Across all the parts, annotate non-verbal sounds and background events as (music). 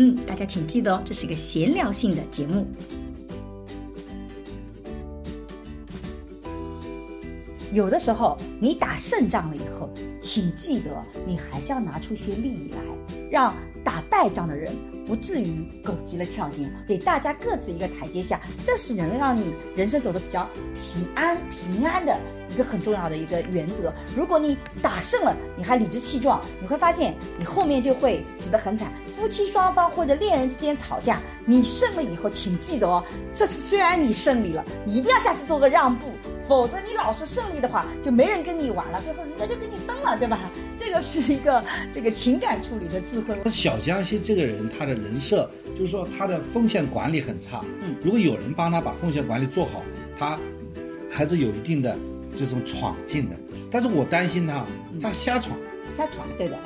嗯，大家请记得哦，这是一个闲聊性的节目。有的时候你打胜仗了以后，请记得你还是要拿出一些利益来，让打败仗的人不至于狗急了跳墙，给大家各自一个台阶下，这是能让你人生走得比较平安平安的一个很重要的一个原则。如果你打胜了，你还理直气壮，你会发现你后面就会死得很惨。夫妻双方或者恋人之间吵架，你胜了以后，请记得哦，这次虽然你胜利了，你一定要下次做个让步，否则你老是胜利的话，就没人跟你玩了，最后人家就跟你分了，对吧？这个是一个这个情感处理的智慧。小江西这个人，他的人设就是说他的风险管理很差。嗯，如果有人帮他把风险管理做好，他还是有一定的这种闯劲的。但是我担心他，他瞎闯，瞎闯，对的。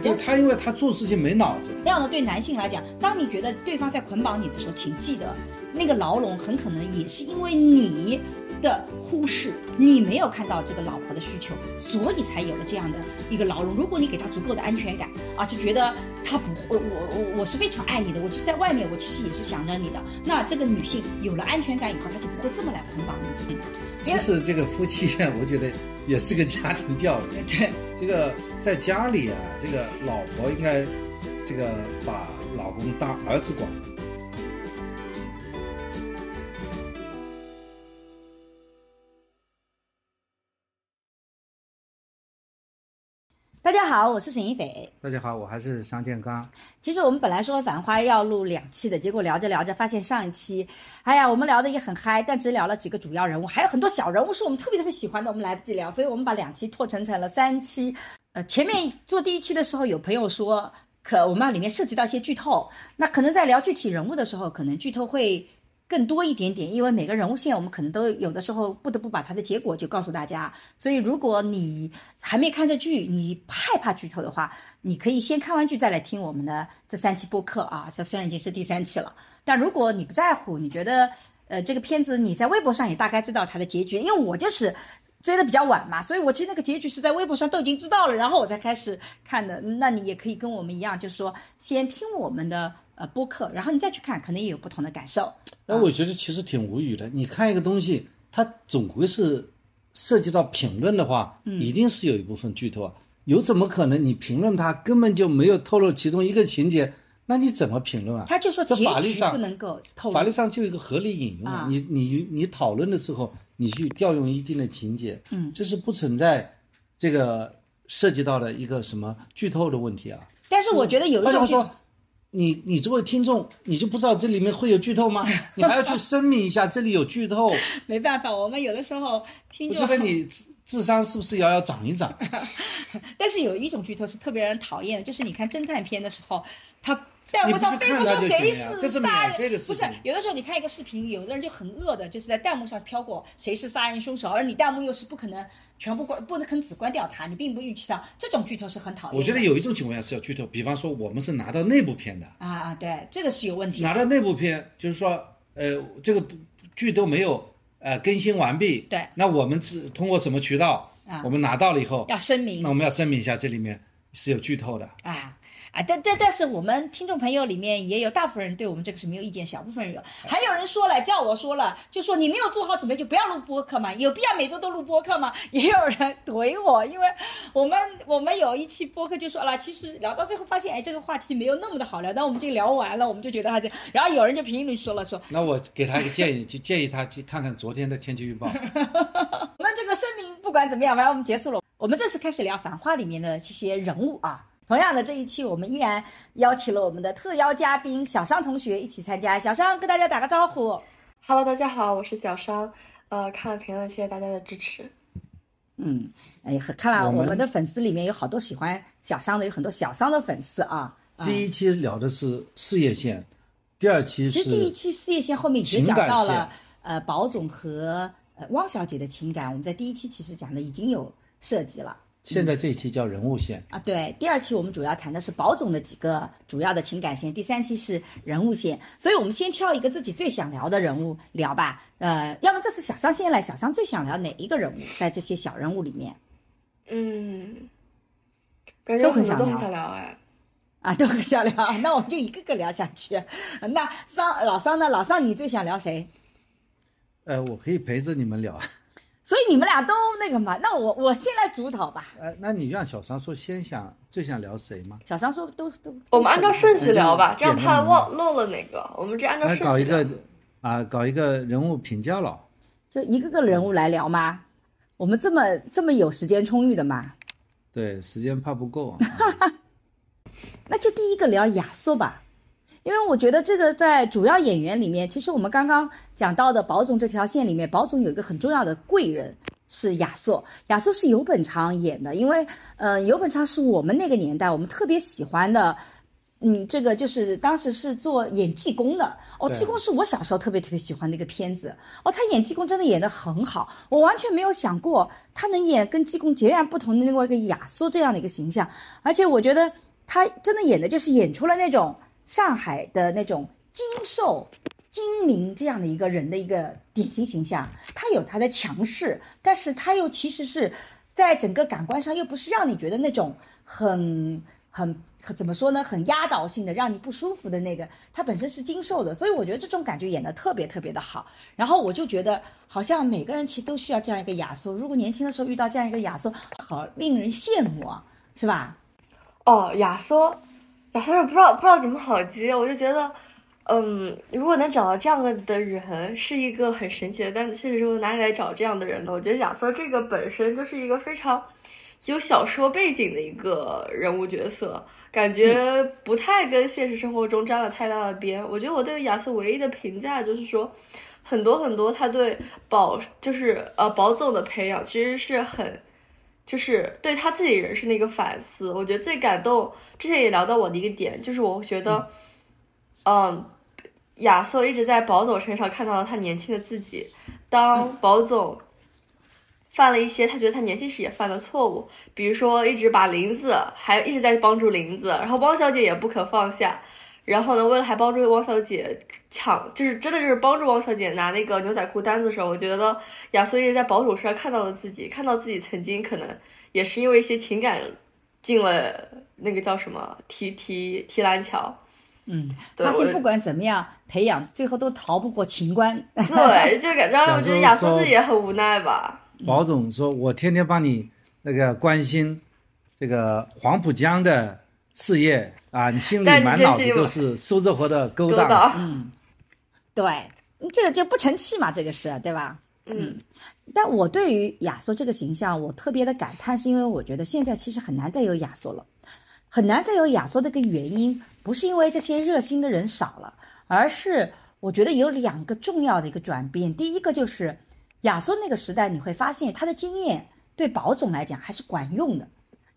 就他，因为他做事情没脑子。这样的对男性来讲，当你觉得对方在捆绑你的时候，请记得，那个牢笼很可能也是因为你的忽视，你没有看到这个老婆的需求，所以才有了这样的一个牢笼。如果你给他足够的安全感啊，就觉得他不会，我我我是非常爱你的，我其实在外面我其实也是想着你的。那这个女性有了安全感以后，她就不会这么来捆绑你。其实这个夫妻啊，我觉得也是个家庭教育。(laughs) 对，这个在家里啊，这个老婆应该这个把老公当儿子管。大家好，我是沈一斐。大家好，我还是商建刚。其实我们本来说《繁花》要录两期的，结果聊着聊着发现上一期，哎呀，我们聊的也很嗨，但只聊了几个主要人物，还有很多小人物是我们特别特别喜欢的，我们来不及聊，所以我们把两期拓成成了三期。呃，前面做第一期的时候，有朋友说，可我们里面涉及到一些剧透，那可能在聊具体人物的时候，可能剧透会。更多一点点，因为每个人物线我们可能都有的时候不得不把它的结果就告诉大家。所以如果你还没看这剧，你害怕剧透的话，你可以先看完剧再来听我们的这三期播客啊。这虽然已经是第三期了，但如果你不在乎，你觉得呃这个片子你在微博上也大概知道它的结局，因为我就是追的比较晚嘛，所以我其实那个结局是在微博上都已经知道了，然后我才开始看的。那你也可以跟我们一样，就是说先听我们的。呃，播客，然后你再去看，可能也有不同的感受。那我觉得其实挺无语的。你看一个东西，它总归是涉及到评论的话，一定是有一部分剧透啊。有怎么可能你评论它根本就没有透露其中一个情节？那你怎么评论啊？他就说这法律上不能够透露。法律上就有一个合理引用啊。你你你讨论的时候，你去调用一定的情节，嗯，这是不存在这个涉及到的一个什么剧透的问题啊。但是我觉得有一种说。你你作为听众，你就不知道这里面会有剧透吗？(laughs) 你还要去声明一下这里有剧透。没办法，我们有的时候听众。我觉得你智商是不是也要涨一涨？(laughs) 但是有一种剧透是特别让人讨厌的，就是你看侦探片的时候，他。弹幕上飞不说谁是杀人，不是有的时候你看一个视频，有的人就很恶的，就是在弹幕上飘过谁是杀人凶手，而你弹幕又是不可能全部关，不能肯只关掉它，你并不预期到这种剧透是很讨厌。我觉得有一种情况下是要剧透，比方说我们是拿到内部片的啊啊，对，这个是有问题。拿到内部片就是说，呃，这个剧都没有呃更新完毕，对，那我们是通过什么渠道啊？我们拿到了以后要声明，那我们要声明一下，这里面是有剧透的啊。啊，但但但是我们听众朋友里面也有大部分人对我们这个是没有意见，小部分人有，还有人说了叫我说了，就说你没有做好准备就不要录播客嘛，有必要每周都录播客吗？(laughs) 也有人怼我，因为我们我们有一期播客就说了，其实聊到最后发现，哎，这个话题没有那么的好聊，但我们就聊完了，我们就觉得他这，然后有人就评论说了说，那我给他一个建议，就建议他去看看昨天的天气预报。(laughs) 我们这个声明不管怎么样，反正我们结束了，我们正式开始聊《繁花》里面的这些人物啊。同样的，这一期我们依然邀请了我们的特邀嘉宾小商同学一起参加。小商跟大家打个招呼。Hello，大家好，我是小商。呃，看了评论，谢谢大家的支持。嗯，哎，看来我们的粉丝里面有好多喜欢小商的，有很多小商的粉丝啊。第一期聊的是事业线，第二期是其实第一期事业线后面已经讲到了，呃，宝总和呃汪小姐的情感，我们在第一期其实讲的已经有涉及了。现在这一期叫人物线。啊，对，第二期我们主要谈的是宝总的几个主要的情感线，第三期是人物线，所以我们先挑一个自己最想聊的人物聊吧。呃，要么这次小商先来，小商最想聊哪一个人物？在这些小人物里面嗯，感觉都有很多都很很想聊想聊哎。啊，都很想聊，那我们就一个个聊下去。那桑老桑呢？老桑你最想聊谁？呃，我可以陪着你们聊。所以你们俩都那个嘛，那我我先来主导吧。呃，那你让小商说先想最想聊谁吗？小商说都都，我们按照顺序聊吧，这样怕忘漏了哪个。我们这按照顺序聊搞一个。啊，搞一个人物评价了。就一个个人物来聊吗？我们这么这么有时间充裕的吗？对，时间怕不够啊。(laughs) 那就第一个聊亚瑟吧，因为我觉得这个在主要演员里面，其实我们刚刚讲到的宝总这条线里面，宝总有一个很重要的贵人是亚瑟，亚瑟是游本昌演的，因为嗯、呃，游本昌是我们那个年代我们特别喜欢的。嗯，这个就是当时是做演济公的。哦，对。济公是我小时候特别特别喜欢的一个片子。哦，他演济公真的演得很好，我完全没有想过他能演跟济公截然不同的另外一个亚瑟这样的一个形象，而且我觉得他真的演的就是演出了那种上海的那种精瘦、精明这样的一个人的一个典型形象。他有他的强势，但是他又其实是在整个感官上又不是让你觉得那种很很很怎么说呢，很压倒性的让你不舒服的那个。他本身是精瘦的，所以我觉得这种感觉演得特别特别的好。然后我就觉得好像每个人其实都需要这样一个亚瑟，如果年轻的时候遇到这样一个亚瑟，好令人羡慕啊，是吧？哦，亚瑟，亚瑟是不知道不知道怎么好接，我就觉得，嗯，如果能找到这样的人，是一个很神奇的。但现实生活哪里来找这样的人呢？我觉得亚瑟这个本身就是一个非常有小说背景的一个人物角色，感觉不太跟现实生活中沾了太大的边。我觉得我对亚瑟唯一的评价就是说，很多很多他对宝就是呃宝总的培养其实是很。就是对他自己人生的一个反思，我觉得最感动。之前也聊到我的一个点，就是我觉得，嗯，亚瑟一直在宝总身上看到了他年轻的自己。当宝总犯了一些他觉得他年轻时也犯的错误，比如说一直把林子还一直在帮助林子，然后汪小姐也不可放下。然后呢，为了还帮助汪小姐抢，就是真的就是帮助汪小姐拿那个牛仔裤单子的时候，我觉得亚瑟一直在保守身上看到了自己，看到自己曾经可能也是因为一些情感进了那个叫什么提提提篮桥。嗯，对我发现不管怎么样培养，最后都逃不过情关。(laughs) 对，就感让我觉得亚瑟亚瑟自己也很无奈吧。宝总说：“我天天帮你那个关心这个黄浦江的事业啊，你心里满脑子都是苏州河的勾当。勾当，嗯，对，这个就不成器嘛，这个是对吧？嗯但我对于亚索这个形象，我特别的感叹，是因为我觉得现在其实很难再有亚索了，很难再有亚索的一个原因，不是因为这些热心的人少了，而是我觉得有两个重要的一个转变。第一个就是亚索那个时代，你会发现他的经验对宝总来讲还是管用的。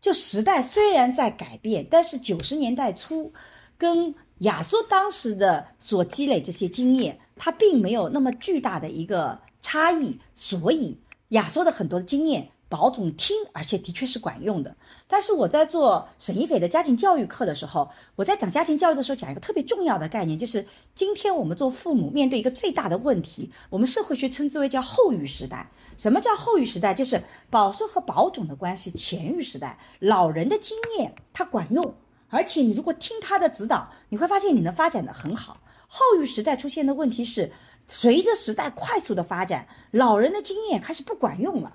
就时代虽然在改变，但是九十年代初跟亚瑟当时的所积累这些经验，它并没有那么巨大的一个差异，所以亚瑟的很多的经验，保总听，而且的确是管用的。但是我在做沈一斐的家庭教育课的时候，我在讲家庭教育的时候，讲一个特别重要的概念，就是今天我们做父母面对一个最大的问题，我们社会学称之为叫后育时代。什么叫后育时代？就是宝叔和宝种的关系前育时代，老人的经验它管用，而且你如果听他的指导，你会发现你能发展的很好。后育时代出现的问题是，随着时代快速的发展，老人的经验开始不管用了。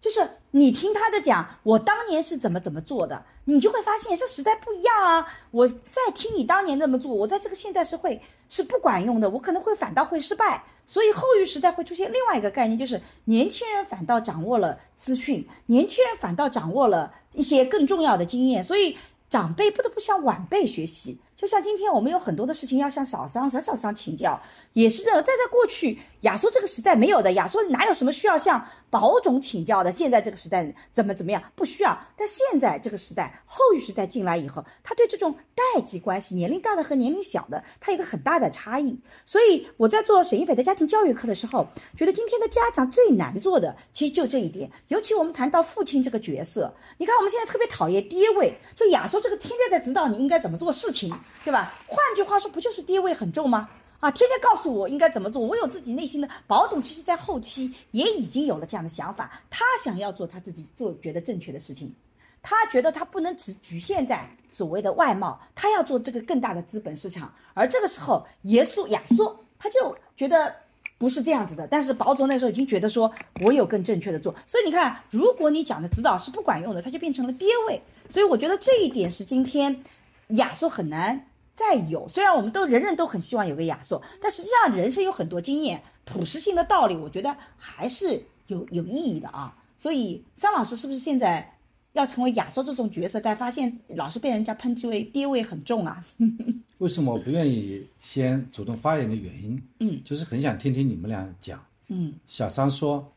就是你听他的讲，我当年是怎么怎么做的，你就会发现这时代不一样啊。我再听你当年那么做，我在这个现代社会是不管用的，我可能会反倒会失败。所以后育时代会出现另外一个概念，就是年轻人反倒掌握了资讯，年轻人反倒掌握了一些更重要的经验，所以长辈不得不向晚辈学习。就像今天我们有很多的事情要向小商、小小商请教，也是这样。在在过去亚索这个时代没有的，亚索哪有什么需要向保种请教的？现在这个时代怎么怎么样不需要？但现在这个时代，后育时代进来以后，他对这种代际关系，年龄大的和年龄小的，他有一个很大的差异。所以我在做沈一斐的家庭教育课的时候，觉得今天的家长最难做的，其实就这一点。尤其我们谈到父亲这个角色，你看我们现在特别讨厌爹味，就亚索这个天天在指导你应该怎么做事情。对吧？换句话说，不就是爹味很重吗？啊，天天告诉我应该怎么做，我有自己内心的保总，其实在后期也已经有了这样的想法，他想要做他自己做觉得正确的事情，他觉得他不能只局限在所谓的外贸，他要做这个更大的资本市场。而这个时候，耶稣亚索他就觉得不是这样子的，但是保总那时候已经觉得说我有更正确的做，所以你看，如果你讲的指导是不管用的，他就变成了跌位。所以我觉得这一点是今天亚索很难。再有，虽然我们都人人都很希望有个亚瑟，但实际上人生有很多经验、普适性的道理，我觉得还是有有意义的啊。所以，张老师是不是现在要成为亚瑟这种角色？但发现老是被人家抨击为爹味很重啊？(laughs) 为什么我不愿意先主动发言的原因？嗯，就是很想听听你们俩讲。嗯，小张说，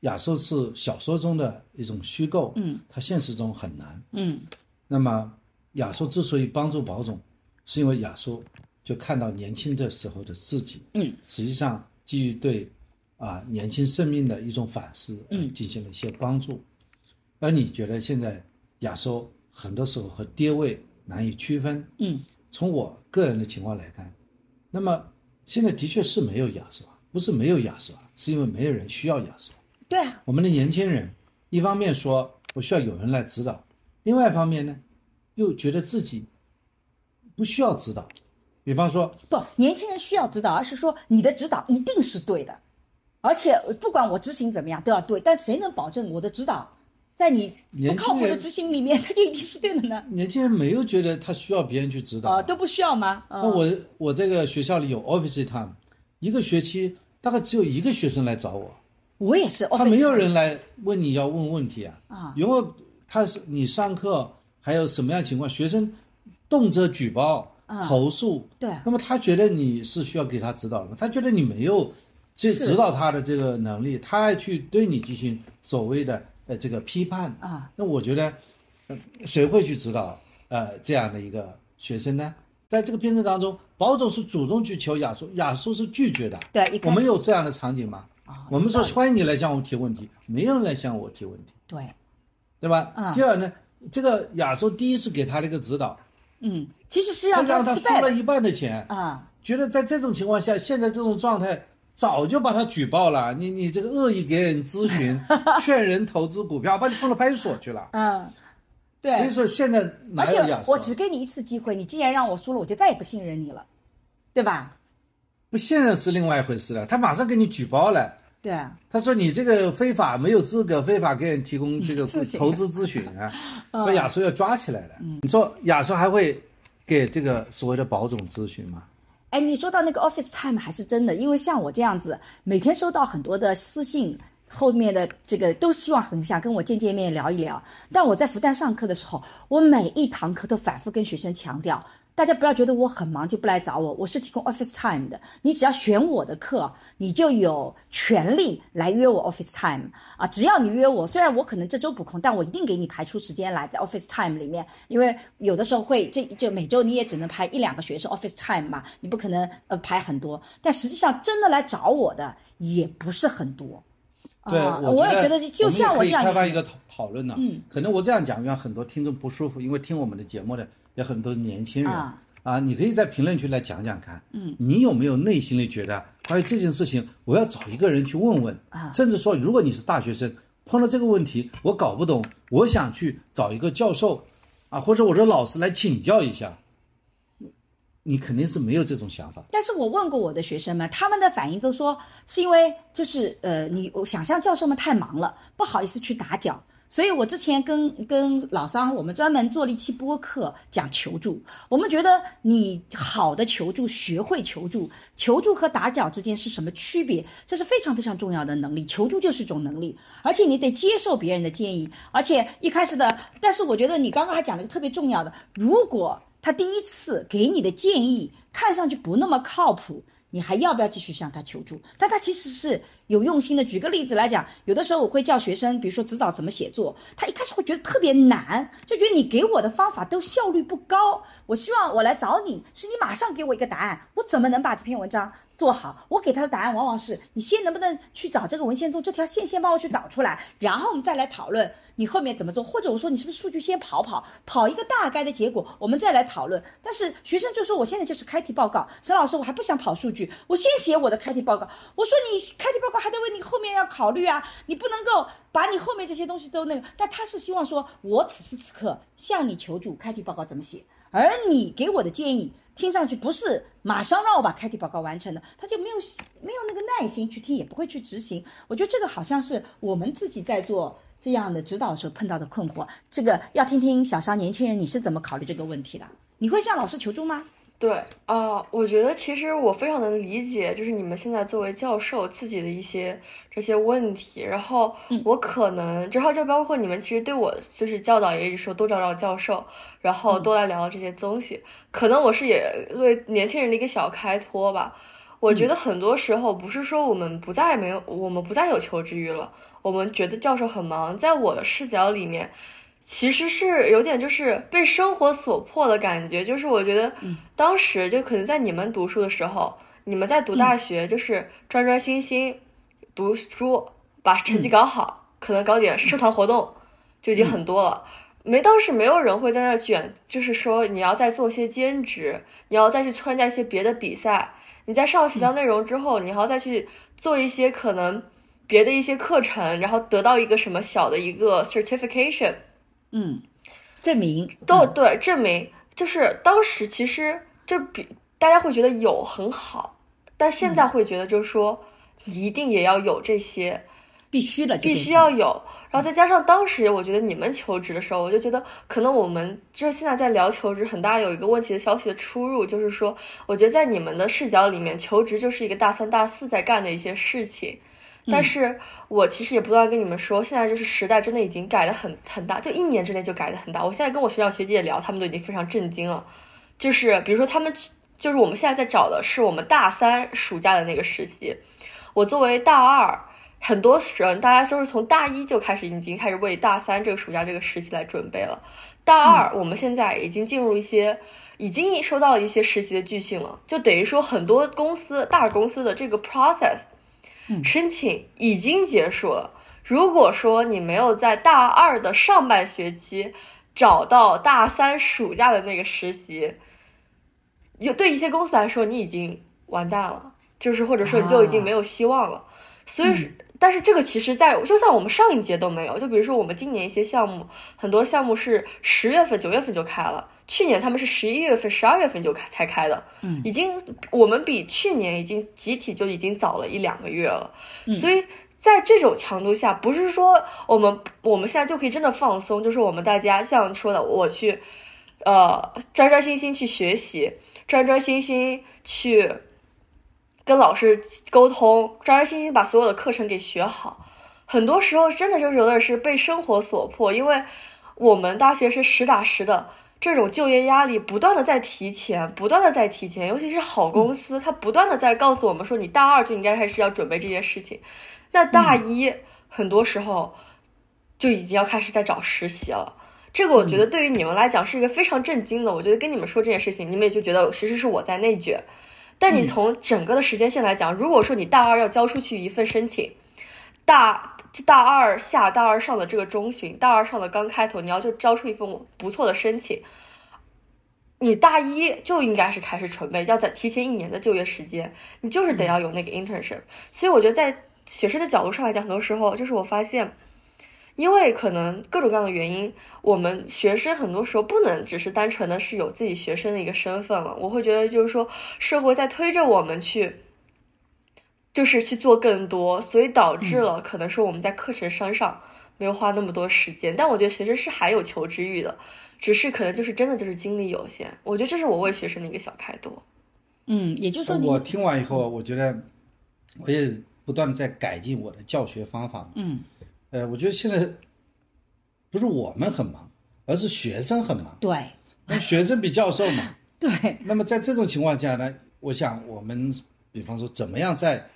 亚瑟是小说中的一种虚构，嗯，他现实中很难。嗯，那么亚瑟之所以帮助保总。是因为亚叔就看到年轻的时候的自己，嗯，实际上基于对啊年轻生命的一种反思，嗯，进行了一些帮助。而你觉得现在亚叔很多时候和爹位难以区分，嗯，从我个人的情况来看，那么现在的确是没有亚叔啊，不是没有亚叔啊，是因为没有人需要亚叔。对啊，我们的年轻人一方面说我需要有人来指导，另外一方面呢，又觉得自己。不需要指导，比方说不，年轻人需要指导，而是说你的指导一定是对的，而且不管我执行怎么样都要对。但谁能保证我的指导在你不靠谱的执行里面，他就一定是对的呢？年轻人没有觉得他需要别人去指导啊，都不需要吗？那我我这个学校里有 office time，一个学期大概只有一个学生来找我，我也是，他没有人来问你要问问题啊啊，因为他是你上课还有什么样情况，学生。动辄举报、投诉，对，那么他觉得你是需要给他指导的，他觉得你没有这指导他的这个能力，他还去对你进行所谓的呃这个批判啊。那我觉得，谁会去指导呃这样的一个学生呢？在这个片子当中，保总是主动去求亚叔，亚叔是拒绝的。对，我们有这样的场景吗？啊，我们说欢迎你来向我提问题，没有人来向我提问题。对，对吧？嗯第二呢，这个亚叔第一次给他的一个指导。嗯，其实是让他他输了一半的钱啊，觉得在这种情况下，现在这种状态早就把他举报了。你你这个恶意给人咨询，(laughs) 劝人投资股票，把你送到派出所去了。嗯，对。所以说现在而且我只给你一次机会，你既然让我输了，我就再也不信任你了，对吧？不信任是另外一回事了，他马上给你举报了。对啊，他说你这个非法没有资格，非法给人提供这个 (laughs) 投资咨询啊，(laughs) 把亚叔要抓起来了。你说亚叔还会给这个所谓的保总咨询吗？哎，你说到那个 Office Time 还是真的，因为像我这样子，每天收到很多的私信，后面的这个都希望很想跟我见见面聊一聊。但我在复旦上课的时候，我每一堂课都反复跟学生强调。大家不要觉得我很忙就不来找我，我是提供 office time 的。你只要选我的课，你就有权利来约我 office time 啊！只要你约我，虽然我可能这周不空，但我一定给你排出时间来在 office time 里面。因为有的时候会这就每周你也只能排一两个学生 office time 嘛，你不可能呃排很多。但实际上真的来找我的也不是很多。对，我也觉得就像我这样开发一个讨讨论呢。嗯，可能我这样讲让很多听众不舒服，因为听我们的节目的。有很多年轻人啊，你可以在评论区来讲讲看，嗯，你有没有内心里觉得关于这件事情，我要找一个人去问问啊，甚至说，如果你是大学生，碰到这个问题我搞不懂，我想去找一个教授，啊，或者我的老师来请教一下，你肯定是没有这种想法。但是我问过我的学生们，他们的反应都说是因为就是呃，你我想象教授们太忙了，不好意思去打搅。所以，我之前跟跟老桑，我们专门做了一期播客讲求助。我们觉得，你好的求助，学会求助，求助和打搅之间是什么区别？这是非常非常重要的能力。求助就是一种能力，而且你得接受别人的建议。而且一开始的，但是我觉得你刚刚还讲了一个特别重要的，如果。他第一次给你的建议看上去不那么靠谱，你还要不要继续向他求助？但他其实是有用心的。举个例子来讲，有的时候我会叫学生，比如说指导怎么写作，他一开始会觉得特别难，就觉得你给我的方法都效率不高。我希望我来找你，是你马上给我一个答案，我怎么能把这篇文章？做好，我给他的答案往往是你先能不能去找这个文献中这条线，先帮我去找出来，然后我们再来讨论你后面怎么做，或者我说你是不是数据先跑跑，跑一个大概的结果，我们再来讨论。但是学生就说我现在就是开题报告，沈老师我还不想跑数据，我先写我的开题报告。我说你开题报告还得为你后面要考虑啊，你不能够把你后面这些东西都那个。但他是希望说我此时此刻向你求助，开题报告怎么写，而你给我的建议。听上去不是马上让我把开题报告完成的，他就没有没有那个耐心去听，也不会去执行。我觉得这个好像是我们自己在做这样的指导的时候碰到的困惑。这个要听听小商年轻人你是怎么考虑这个问题的？你会向老师求助吗？对啊，我觉得其实我非常能理解，就是你们现在作为教授自己的一些这些问题。然后我可能之后就包括你们，其实对我就是教导也一直说多找找教授，然后多来聊聊这些东西。可能我是也为年轻人的一个小开脱吧。我觉得很多时候不是说我们不再没有，我们不再有求知欲了，我们觉得教授很忙。在我的视角里面。其实是有点就是被生活所迫的感觉，就是我觉得当时就可能在你们读书的时候，你们在读大学，就是专专心心读书，把成绩搞好，可能搞点社团活动就已经很多了。没当时没有人会在那卷，就是说你要再做些兼职，你要再去参加一些别的比赛，你在上学校内容之后，你还要再去做一些可能别的一些课程，然后得到一个什么小的一个 certification。嗯，证明都对，证明就是当时其实就比大家会觉得有很好，但现在会觉得就是说一定也要有这些，必须的，必须要有。然后再加上当时我觉得你们求职的时候，我就觉得可能我们就是现在在聊求职，很大有一个问题的消息的出入，就是说我觉得在你们的视角里面，求职就是一个大三大四在干的一些事情。但是我其实也不断跟你们说，现在就是时代真的已经改的很很大，就一年之内就改的很大。我现在跟我学长学姐也聊，他们都已经非常震惊了。就是比如说他们，就是我们现在在找的是我们大三暑假的那个实习。我作为大二，很多人大家都是从大一就开始已经开始为大三这个暑假这个实习来准备了。大二我们现在已经进入一些，已经收到了一些实习的拒信了，就等于说很多公司大公司的这个 process。申请已经结束了。如果说你没有在大二的上半学期找到大三暑假的那个实习，有对一些公司来说，你已经完蛋了，就是或者说你就已经没有希望了。所以，但是这个其实，在就算我们上一届都没有，就比如说我们今年一些项目，很多项目是十月份、九月份就开了。去年他们是十一月份、十二月份就开才开的，嗯，已经我们比去年已经集体就已经早了一两个月了，所以在这种强度下，不是说我们我们现在就可以真的放松，就是我们大家像说的，我去，呃，专专心心去学习，专专心心去跟老师沟通，专专心心把所有的课程给学好。很多时候真的就是有点是被生活所迫，因为我们大学是实打实的。这种就业压力不断的在提前，不断的在提前，尤其是好公司，它不断的在告诉我们说，你大二就应该开始要准备这件事情。那大一很多时候就已经要开始在找实习了。这个我觉得对于你们来讲是一个非常震惊的。我觉得跟你们说这件事情，你们也就觉得其实是我在内卷。但你从整个的时间线来讲，如果说你大二要交出去一份申请，大。大二下、大二上的这个中旬，大二上的刚开头，你要就交出一份不错的申请，你大一就应该是开始准备，要在提前一年的就业时间，你就是得要有那个 internship。所以我觉得在学生的角度上来讲，很多时候就是我发现，因为可能各种各样的原因，我们学生很多时候不能只是单纯的是有自己学生的一个身份了。我会觉得就是说，社会在推着我们去。就是去做更多，所以导致了可能说我们在课程上上没有花那么多时间。但我觉得学生是还有求知欲的，只是可能就是真的就是精力有限。我觉得这是我为学生的一个小开脱。嗯，也就是说，我听完以后，我觉得我也不断的在改进我的教学方法。嗯，呃，我觉得现在不是我们很忙，而是学生很忙。对，那学生比教授忙。(laughs) 对，那么在这种情况下呢，我想我们比方说怎么样在，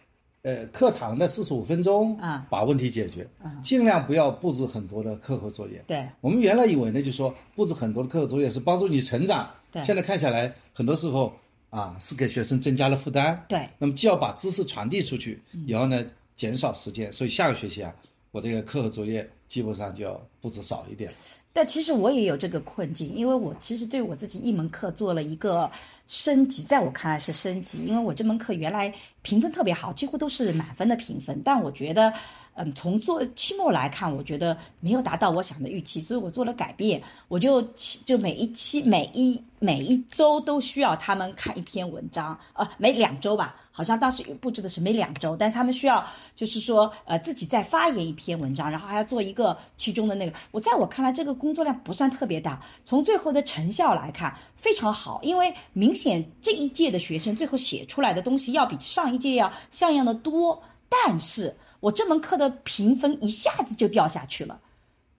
呃，课堂的四十五分钟啊把问题解决，啊尽量不要布置很多的课后作业。对，我们原来以为呢，就说布置很多的课后作业是帮助你成长，对现在看下来，很多时候啊是给学生增加了负担。对，那么既要把知识传递出去，也要呢减少时间，所以下个学期啊，我这个课后作业基本上就要布置少一点。但其实我也有这个困境，因为我其实对我自己一门课做了一个升级，在我看来是升级，因为我这门课原来评分特别好，几乎都是满分的评分，但我觉得，嗯，从做期末来看，我觉得没有达到我想的预期，所以我做了改变，我就期就每一期每一每一周都需要他们看一篇文章，呃，每两周吧，好像当时布置的是每两周，但他们需要就是说，呃，自己再发言一篇文章，然后还要做一个其中的那个。我在我看来，这个工作量不算特别大，从最后的成效来看非常好，因为明显这一届的学生最后写出来的东西要比上一届要像样的多，但是我这门课的评分一下子就掉下去了。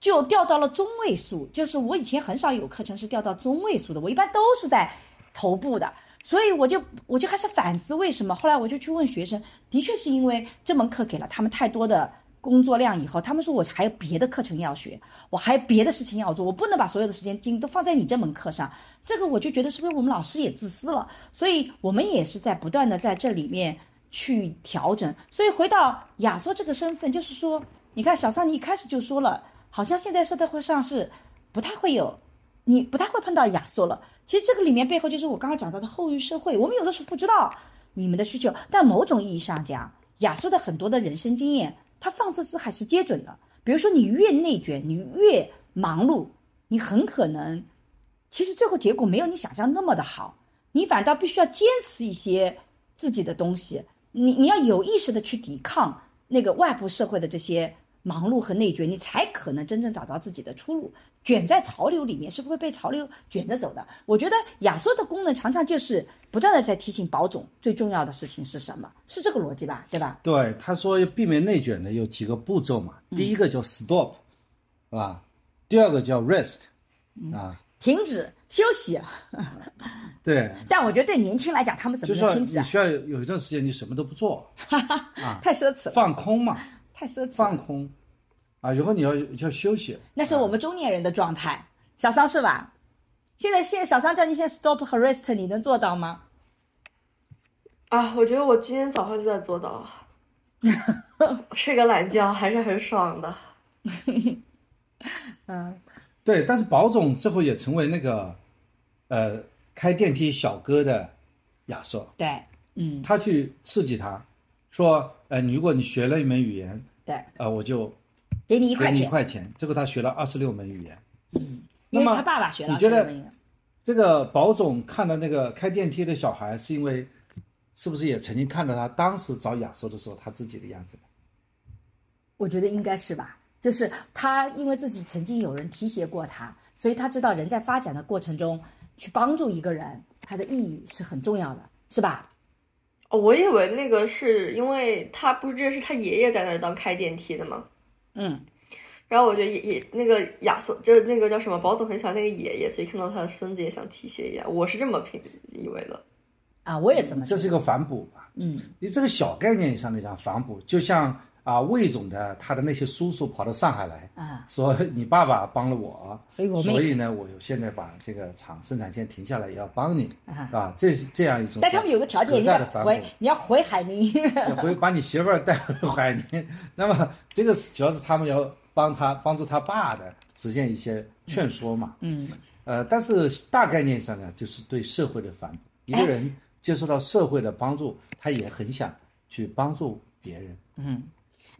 就掉到了中位数，就是我以前很少有课程是掉到中位数的，我一般都是在头部的，所以我就我就开始反思为什么。后来我就去问学生，的确是因为这门课给了他们太多的工作量，以后他们说我还有别的课程要学，我还有别的事情要做，我不能把所有的时间精都放在你这门课上。这个我就觉得是不是我们老师也自私了？所以我们也是在不断的在这里面去调整。所以回到亚索这个身份，就是说，你看小桑，你一开始就说了。好像现在社会上是不太会有，你不太会碰到亚索了。其实这个里面背后就是我刚刚讲到的后育社会。我们有的时候不知道你们的需求，但某种意义上讲，亚索的很多的人生经验，它放这次还是接准的。比如说你越内卷，你越忙碌，你很可能其实最后结果没有你想象那么的好，你反倒必须要坚持一些自己的东西。你你要有意识的去抵抗那个外部社会的这些。忙碌和内卷，你才可能真正找到自己的出路。卷在潮流里面，是不会被潮流卷着走的。我觉得亚瑟的功能常常就是不断的在提醒保总，最重要的事情是什么？是这个逻辑吧？对吧？对，他说避免内卷的，有几个步骤嘛。第一个叫 stop，是吧？第二个叫 rest，啊，停止休息。对。(laughs) 但我觉得对年轻来讲，他们怎么能停止啊？你需要有有一段时间你什么都不做，啊，太奢侈了，放空嘛。(laughs) 太奢侈，放空，啊，以后你要要休息。那是我们中年人的状态，小桑是吧？现在现在小桑叫你现在 stop 和 rest，你能做到吗？啊，我觉得我今天早上就在做到，(laughs) 睡个懒觉还是很爽的。(laughs) 嗯，对，但是保总最后也成为那个，呃，开电梯小哥的亚瑟。对，嗯，他去刺激他。说，呃，如果你学了一门语言，对，啊，我就给你一块钱，一块钱。结果他学了二十六门语言，嗯，因为他爸爸学了。你觉得这个保总看到那个开电梯的小孩，是因为是不是也曾经看到他当时找亚瑟的时候他自己的样子？我觉得应该是吧，就是他因为自己曾经有人提携过他，所以他知道人在发展的过程中去帮助一个人，他的意义是很重要的，是吧？哦，我以为那个是因为他不是这是他爷爷在那当开电梯的吗？嗯，然后我觉得也也那个亚索就是那个叫什么宝总很喜欢那个爷爷，所以看到他的孙子也想提携一下，我是这么评以为的。啊，我也这么。这是一个反哺吧？嗯，你这个小概念上来讲反哺，就像。啊，魏总的他的那些叔叔跑到上海来，啊，说你爸爸帮了我，所以我所以呢，我现在把这个厂生产线停下来，也要帮你，啊，这是这样一种。但他们有个条件，你要回，你要回海宁，回把你媳妇儿带回海宁。(laughs) 那么这个主要是他们要帮他帮助他爸的实现一些劝说嘛，嗯，呃，但是大概念上呢，就是对社会的反哺。一个人接受到社会的帮助，他也很想去帮助别人，嗯。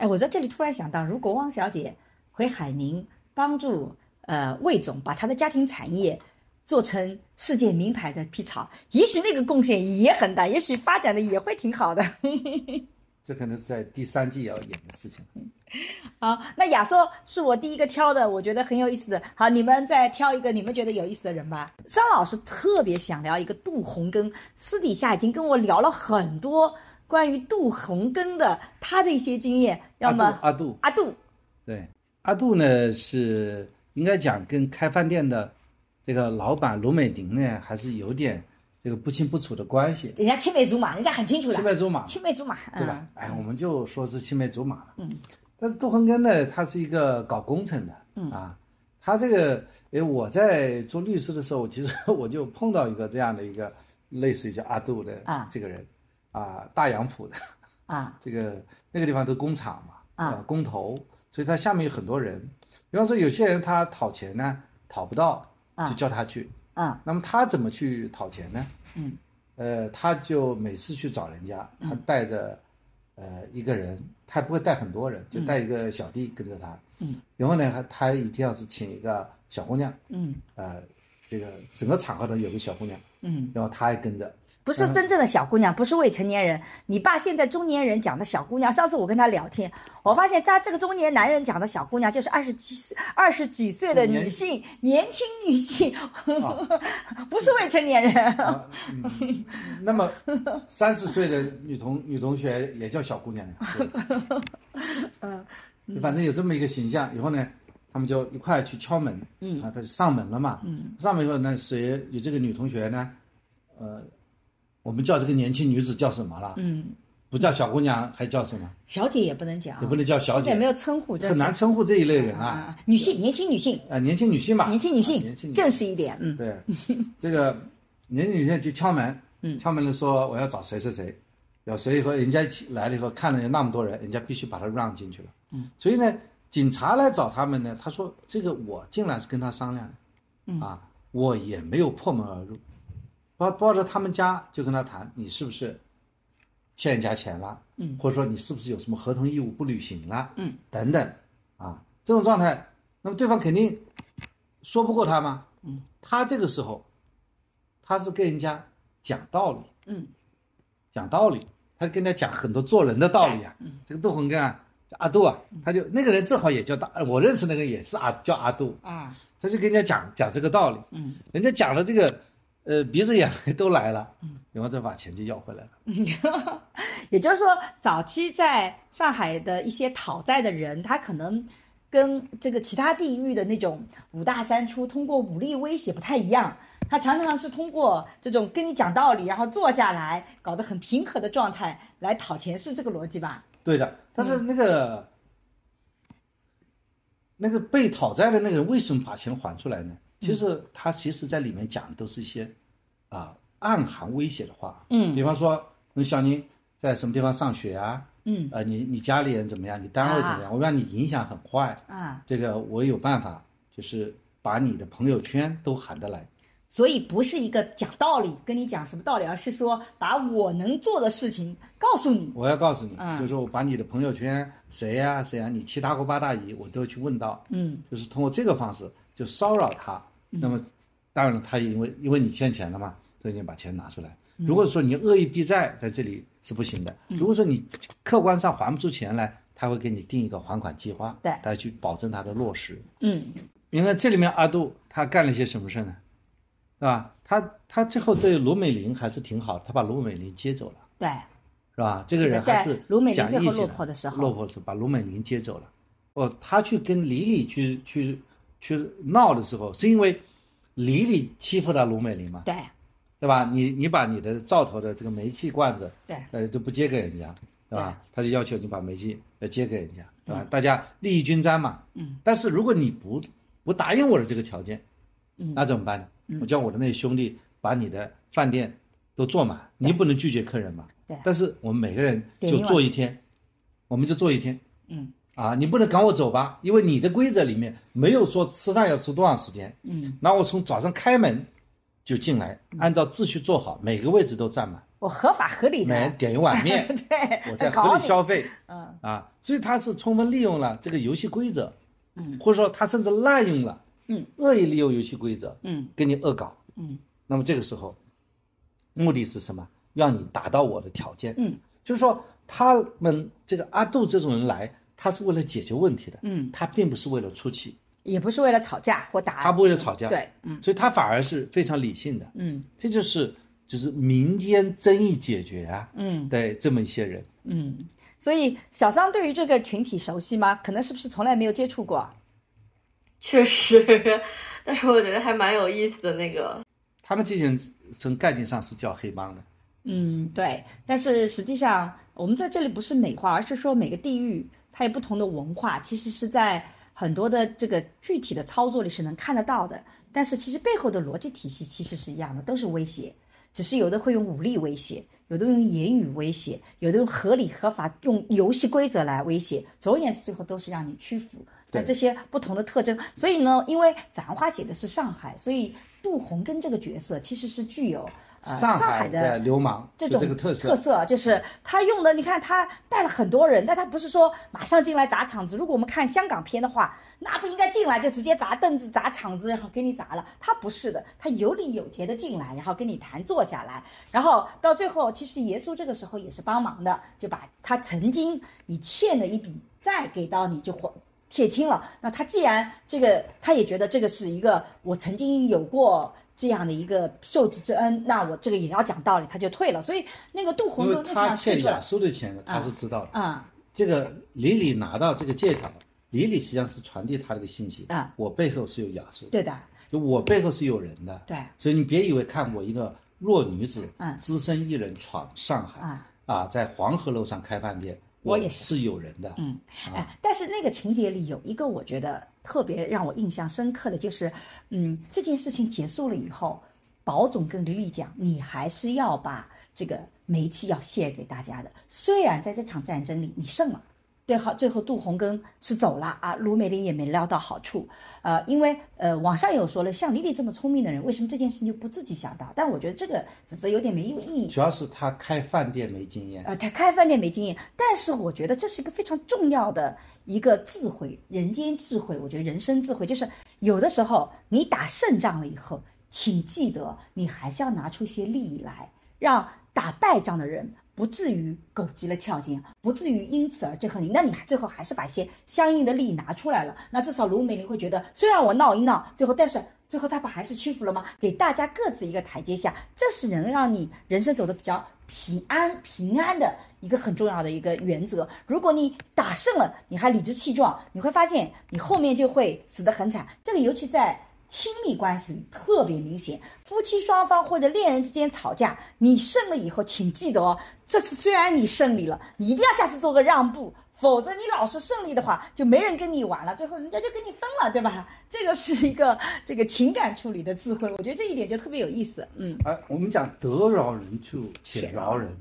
哎，我在这里突然想到，如果汪小姐回海宁帮助呃魏总把他的家庭产业做成世界名牌的皮草，也许那个贡献也很大，也许发展的也会挺好的。(laughs) 这可能是在第三季要演的事情。(laughs) 好，那亚瑟是我第一个挑的，我觉得很有意思的。好，你们再挑一个你们觉得有意思的人吧。商老师特别想聊一个杜洪根，私底下已经跟我聊了很多。关于杜洪根的他的一些经验，要么阿杜阿杜，对阿杜呢是应该讲跟开饭店的这个老板卢美玲呢，还是有点这个不清不楚的关系，人家青梅竹马，人家很清楚的，青梅竹马，青梅竹马，对吧？哎，我们就说是青梅竹马了。嗯。但是杜洪根呢，他是一个搞工程的，嗯。啊，他这个，哎，我在做律师的时候，其实我就碰到一个这样的一个类似于叫阿杜的啊。这个人，啊，大杨浦的，啊 (laughs) 这个那个地方都工厂嘛，啊呃工头，所以他下面有很多人。比方说，有些人他讨钱呢讨不到，啊就叫他去。啊那么他怎么去讨钱呢？嗯呃，他就每次去找人家，他带着呃一个人，他也不会带很多人，就带一个小弟跟着他。嗯，然后呢，还他一定要是请一个小姑娘，嗯呃，这个整个场合都有个小姑娘，嗯，然后他也跟着。不是真正的小姑娘，不是未成年人。你爸现在中年人讲的小姑娘，上次我跟他聊天，我发现他这个中年男人讲的小姑娘，就是二十几岁、二十几岁的女性，年轻女性，(laughs) 不是未成年人。那么三十岁的女同女同学也叫小姑娘呀，对 (laughs) 嗯，就反正有这么一个形象。以后呢，他们就一块去敲门，嗯啊，他就上门了嘛，嗯，上门以后呢，谁有这个女同学呢？呃，我们叫这个年轻女子叫什么了？嗯，不叫小姑娘，还叫什么？小姐也不能讲，也不能叫小姐没有称呼，很难称呼这一类人啊。啊。女性，年轻女性，啊，年轻女性吧，年轻女性啊年轻，女性正式一点。嗯对，这个年轻女性就敲门，嗯敲门了说我要找谁谁谁，有谁以后人家来了以后看了有那么多人，人家必须把他让进去了。嗯，所以呢，警察来找他们呢，他说这个我进来是跟他商量的，嗯啊，我也没有破门而入，包抱着他们家就跟他谈，你是不是欠人家钱了？嗯，或者说你是不是有什么合同义务不履行了？嗯，等等，啊，这种状态，那么对方肯定说不过他吗？嗯，他这个时候，他是跟人家讲道理，嗯讲道理，他跟人家讲很多做人的道理啊。嗯这个杜洪根啊，叫阿杜啊，他就那个人正好也叫大，我认识那个人也是阿叫阿杜，啊他就跟人家讲讲这个道理，嗯人家讲了这个，呃，鼻子眼泪 (laughs) 都来了，然后再把钱就要回来了。(laughs) 也就是说，早期在上海的一些讨债的人，他可能跟这个其他地域的那种五大三粗，通过武力威胁不太一样。他常常是通过这种跟你讲道理，然后坐下来，搞得很平和的状态来讨钱，是这个逻辑吧？对的，但是那个、那个被讨债的那个人为什么把钱还出来呢？其实他其实在里面讲的都是一些啊暗含威胁的话，嗯比方说，你小宁在什么地方上学啊？嗯呃，你你家里人怎么样？你单位怎么样？我让你影响很坏，啊，这个我有办法，就是把你的朋友圈都喊得来。所以不是一个讲道理跟你讲什么道理，而是说把我能做的事情告诉你。我要告诉你，嗯就是我把你的朋友圈谁呀、谁呀、你七大姑八大姨我都去问到，嗯就是通过这个方式就骚扰他。那么，当然了，他因为因为你欠钱了嘛，所以你把钱拿出来。如果说你恶意避债，在这里是不行的。如果说你客观上还不出钱来，他会给你定一个还款计划，对来去保证它的落实。嗯因为这里面阿杜他干了些什么事呢？是吧？他他最后对卢美玲还是挺好的，他把卢美玲接走了。对，是吧？这个人还是卢美玲讲义气最后落魄的时候落魄是把卢美玲接走了。哦，他去跟李李去去去闹的时候，是因为李李欺负了卢美玲嘛，对对吧？你你把你的灶头的这个煤气罐子，对呃，都不接给人家，对吧？他就要求你把煤气呃接给人家，对吧？大家利益均沾嘛。嗯。但是如果你不不答应我的这个条件，嗯那怎么办呢？我叫我的那些兄弟把你的饭店都坐满，你不能拒绝客人嘛。对但是我们每个人就坐一天，我们就坐一天。嗯啊，你不能赶我走吧？因为你的规则里面没有说吃饭要吃多长时间。嗯，那我从早上开门就进来，按照秩序坐好，每个位置都占满，我合法合理的，每人点一碗面，(laughs) 对，我在合理消费嗯啊。所以他是充分利用了这个游戏规则，嗯，或者说他甚至滥用了，嗯，恶意利用游戏规则，嗯跟你恶搞，嗯，那么这个时候，目的是什么？让你达到我的条件，嗯，就是说他们这个阿杜这种人来，他是为了解决问题的，嗯，他并不是为了出气，也不是为了吵架或打，他不为了吵架，对，嗯所以他反而是非常理性的，嗯这就是就是民间争议解决啊，嗯对这么一些人，嗯，所以小桑对于这个群体熟悉吗？可能是不是从来没有接触过？确实，(laughs) 但是我觉得还蛮有意思的那个。他们这些人从概念上是叫黑帮的。嗯，对。但是实际上，我们在这里不是美化，而是说每个地域它有不同的文化，其实是在很多的这个具体的操作里是能看得到的。但是其实背后的逻辑体系其实是一样的，都是威胁，只是有的会用武力威胁，有的用言语威胁，有的用合理合法用游戏规则来威胁。总而言之，最后都是让你屈服。那对这些不同的特征，所以呢，因为《繁花》写的是上海，所以杜洪根这个角色其实是具有呃上海海的流氓这种这个特色特色就是他用的，你看他带了很多人，但他不是说马上进来砸场子。如果我们看香港片的话，那不应该进来就直接砸凳子、砸场子，然后给你砸了。他不是的，他有理有节的进来，然后跟你谈坐下来，然后到最后，其实耶稣这个时候也是帮忙的，就把他曾经你欠的一笔债给到你就还。撇清了，那他既然这个，他也觉得这个是一个我曾经有过这样的一个受之之恩，那我这个也要讲道理，他就退了。所以那个杜洪因为根那场他欠亚退出来，叔的钱，他是知道的。啊、这个李李拿到这个借条，李李实际上是传递他这个信息啊。我背后是有雅叔，对的，就我背后是有人的。对，所以你别以为看我一个弱女子，嗯。只身一人闯上海，啊。啊，在黄河路上开饭店，我也是是有人的。嗯，啊哎，但是那个情节里有一个我觉得特别让我印象深刻的就是，嗯，这件事情结束了以后，保总跟吕丽讲，你还是要把这个煤气要献给大家的。虽然在这场战争里你胜了。对，好，最后杜洪根是走了啊，卢美玲也没捞到好处，呃，因为呃，网上有说了，像李李这么聪明的人，为什么这件事情就不自己想到？但我觉得这个指责有点没有意义，主要是他开饭店没经验，呃，他开饭店没经验，但是我觉得这是一个非常重要的一个智慧，人间智慧。我觉得人生智慧就是有的时候你打胜仗了以后，请记得你还是要拿出一些利益来，让打败仗的人不至于狗急了跳墙，不至于因此而憎恨你。那你最后还是把一些相应的利益拿出来了，那至少卢美玲会觉得，虽然我闹一闹，最后但是。最后他不还是屈服了吗？给大家各自一个台阶下，这是能让你人生走得比较平安平安的一个很重要的一个原则。如果你打胜了，你还理直气壮，你会发现你后面就会死得很惨。这个尤其在亲密关系特别明显，夫妻双方或者恋人之间吵架，你胜了以后，请记得哦，这次虽然你胜利了，你一定要下次做个让步。否则你老是胜利的话，就没人跟你玩了，最后人家就跟你分了，对吧？这个是一个这个情感处理的智慧，我觉得这一点就特别有意思。嗯哎，我们讲得饶人处且饶人，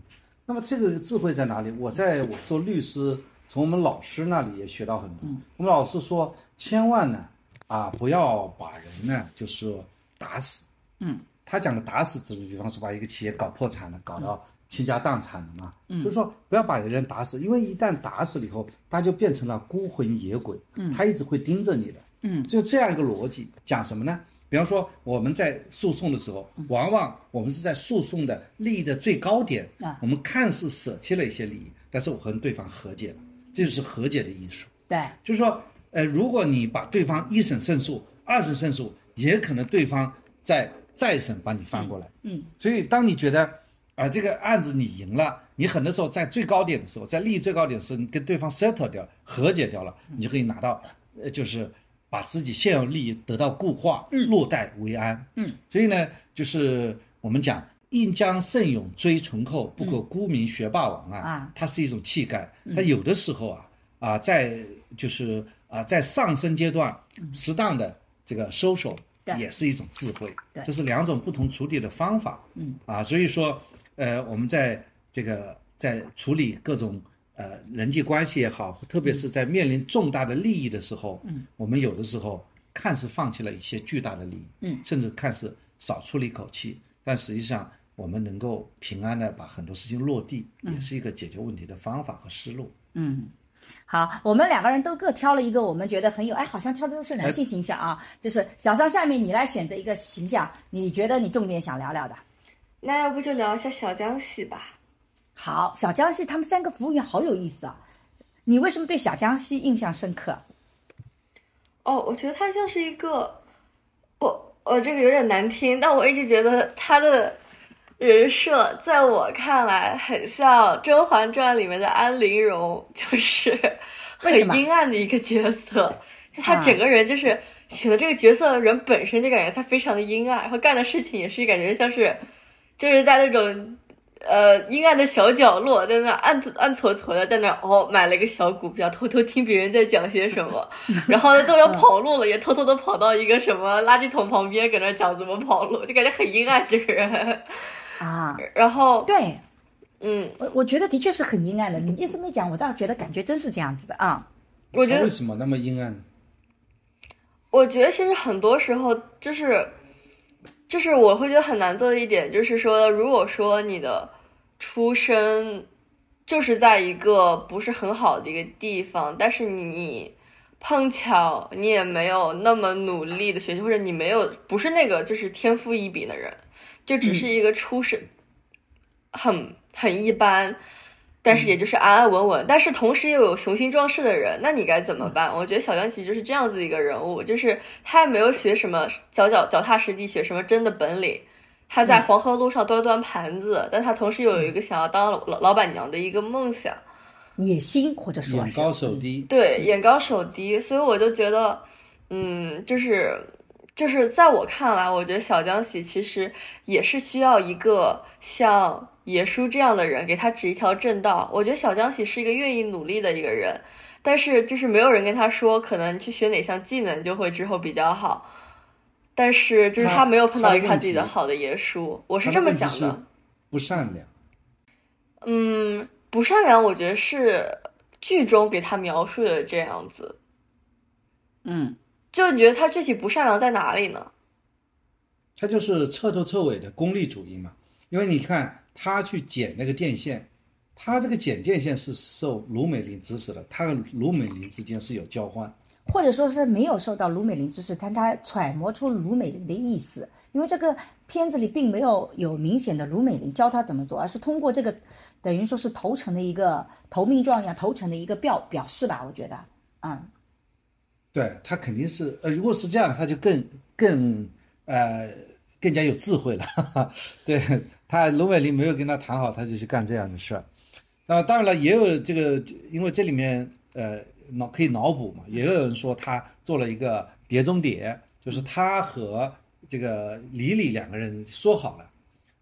那么这个智慧在哪里？我在我做律师，从我们老师那里也学到很多。我们老师说，千万呢啊，不要把人呢就是说打死。嗯，他讲的打死，指比方说把一个企业搞破产了，搞到倾家荡产了嘛。嗯，就是说不要把人打死，因为一旦打死了以后，他就变成了孤魂野鬼。嗯，他一直会盯着你的。嗯，就这样一个逻辑，讲什么呢？比方说我们在诉讼的时候，往往我们是在诉讼的利益的最高点，啊我们看似舍弃了一些利益，但是我和对方和解了，这就是和解的艺术。对，就是说，呃，如果你把对方一审胜诉、二审胜诉，也可能对方在再审把你翻过来。嗯，所以当你觉得啊、这个案子你赢了，你很多时候在最高点的时候，在利益最高点的时候，你跟对方 settle 掉、和解掉了，你就可以拿到，呃，就是把自己现有利益得到固化，落袋为安。嗯，所以呢，就是我们讲。应将胜勇追醇厚，不可沽名学霸王啊！啊它是一种气概。它有的时候啊啊，在就是啊，在上升阶段，适当的这个收手也是一种智慧对。这是两种不同处理的方法。嗯啊，所以说，呃，我们在这个在处理各种呃人际关系也好，特别是在面临重大的利益的时候，嗯，我们有的时候看似放弃了一些巨大的利益，嗯，甚至看似少出了一口气，但实际上我们能够平安的把很多事情落地，也是一个解决问题的方法和思路。嗯。好，我们两个人都各挑了一个我们觉得很有，哎，好像挑的都是男性形象啊。就是小桑，下面你来选择一个形象，你觉得你重点想聊聊的。那要不就聊一下小江西吧。好，小江西他们三个服务员好有意思啊。你为什么对小江西印象深刻？哦，我觉得他像是一个，我我这个有点难听，但我一直觉得他的人设在我看来很像《甄嬛传》里面的安陵容，就是很阴暗的一个角色。他整个人就是选的这个角色的人本身就感觉他非常的阴暗，然后干的事情也是感觉像是就是在那种呃阴暗的小角落，在那暗暗搓搓的在那哦买了一个小股票，偷偷听别人在讲些什么，(laughs) 然后呢都要跑路了，也偷偷的跑到一个什么垃圾桶旁边，搁那讲怎么跑路，就感觉很阴暗这个人啊。然后对，嗯，我我觉得的确是很阴暗的。你这么一讲，我倒觉得感觉真是这样子的啊。我觉得为什么那么阴暗呢？我觉得其实很多时候就是，就是我会觉得很难做的一点，就是说，如果说你的出身就是在一个不是很好的一个地方，但是你碰巧你也没有那么努力的学习，或者你没有不是那个就是天赋异禀的人，就只是一个出身很很一般。但是也就是安安稳稳，但是同时又有雄心壮志的人，那你该怎么办？我觉得小江其实就是这样子一个人物，就是他也没有学什么脚脚脚踏实地学什么真的本领，他在黄河路上端端盘子，但他同时又有一个想要当老老板娘的一个梦想，野心或者说眼高手低，对，眼高手低，所以我就觉得，嗯，就是就是在我看来，我觉得小江喜其实也是需要一个像。爷叔这样的人给他指一条正道，我觉得小江喜是一个愿意努力的一个人，但是就是没有人跟他说，可能去学哪项技能就会之后比较好，但是就是他没有碰到一个他自己的好的爷叔，我是这么想的。不善良。嗯，不善良，我觉得是剧中给他描述的这样子。嗯，就你觉得他具体不善良在哪里呢？他就是彻头彻尾的功利主义嘛，因为你看。他去剪那个电线，他这个剪电线是受卢美玲指使的，他和卢美玲之间是有交换，或者说是没有受到卢美玲指使，但他揣摩出卢美玲的意思，因为这个片子里并没有有明显的卢美玲教他怎么做，而是通过这个等于说是投诚的一个投名状一样投诚的一个表表示吧，我觉得，嗯，对他肯定是呃，如果是这样，他就更更呃更加有智慧了，哈 (laughs) 哈对。他卢美玲没有跟他谈好，他就去干这样的事儿。那当然了，也有这个，因为这里面呃脑可以脑补嘛，也有人说他做了一个碟中谍，就是他和这个李李两个人说好了，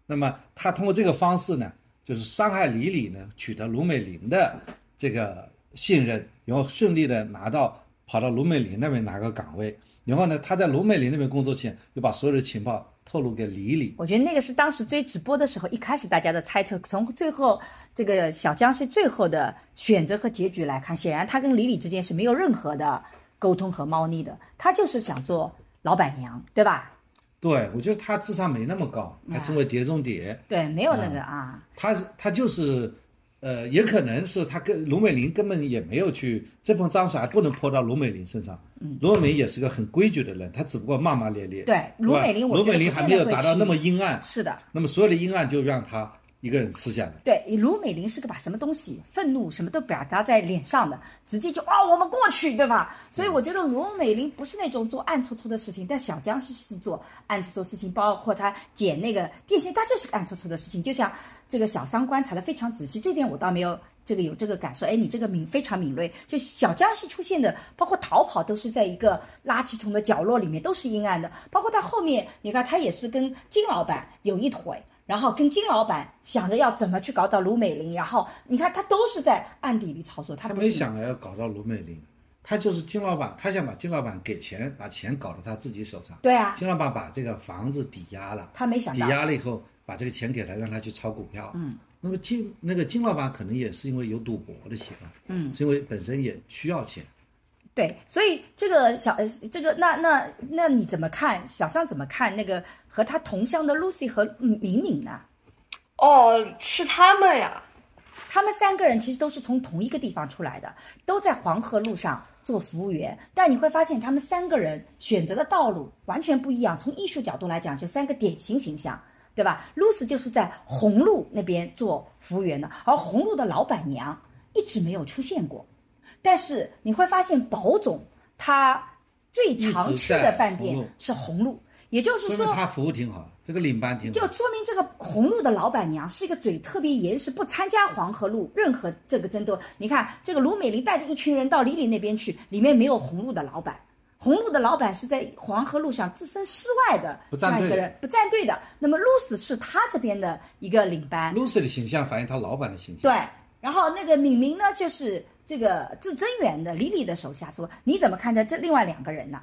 那么他通过这个方式呢，就是伤害李李呢，取得卢美玲的这个信任，然后顺利的拿到跑到卢美玲那边拿个岗位，然后呢，他在卢美玲那边工作前又把所有的情报。透露给李李，我觉得那个是当时追直播的时候，一开始大家的猜测。从最后这个小江是最后的选择和结局来看，显然他跟李李之间是没有任何的沟通和猫腻的，他就是想做老板娘，对吧？对，我觉得他智商没那么高，还成为碟中谍。对，没有那个啊。他是他就是。呃，也可能是他跟卢美玲根本也没有去这盆脏水还不能泼到卢美玲身上。嗯，卢美玲也是个很规矩的人，他只不过骂骂咧咧。对，卢美玲，卢美玲还没有达到那么阴暗。是的。那么所有的阴暗就让他一个人吃下来。对，卢美玲是个把什么东西、愤怒什么都表达在脸上的，直接就啊，我们过去，对吧？所以我觉得卢美玲不是那种做暗搓搓的事情，但小江是是做暗搓搓事情，包括他捡那个电线，他就是个暗搓搓的事情。就像这个小三观察的非常仔细，这点我倒没有。这个有这个感受，哎，你这个敏非常敏锐。就小江西出现的，包括逃跑都是在一个垃圾桶的角落里面，都是阴暗的。包括他后面，你看他也是跟金老板有一腿，然后跟金老板想着要怎么去搞到卢美玲，然后你看他都是在暗地里操作。他没想着要搞到卢美玲，他就是金老板，他想把金老板给钱，把钱搞到他自己手上。对啊，金老板把这个房子抵押了，他没想到抵押了以后，把这个钱给他，让他去炒股票。嗯。那么金那个金老板可能也是因为有赌博的习惯，嗯，是因为本身也需要钱，对，所以这个小呃这个那那那你怎么看？小尚怎么看那个和他同乡的 Lucy 和敏敏呢？哦，是他们呀，他们三个人其实都是从同一个地方出来的，都在黄河路上做服务员，但你会发现他们三个人选择的道路完全不一样。从艺术角度来讲，就三个典型形象。对吧？露丝就是在红路那边做服务员的，而红路的老板娘一直没有出现过。但是你会发现，宝总他最常去的饭店是红路，也就是说他服务挺好，这个领班挺好。就说明这个红路的老板娘是一个嘴特别严实，不参加黄河路任何这个争斗。你看，这个卢美玲带着一群人到李李那边去，里面没有红路的老板，红路的老板是在黄河路上置身事外的不站队这样一个人，不站队的。那么 Lucy 是他这边的一个领班，Lucy 的形象反映他老板的形象。对。然后那个敏明呢，就是这个至增援的李李的手下。说你怎么看待这另外两个人呢？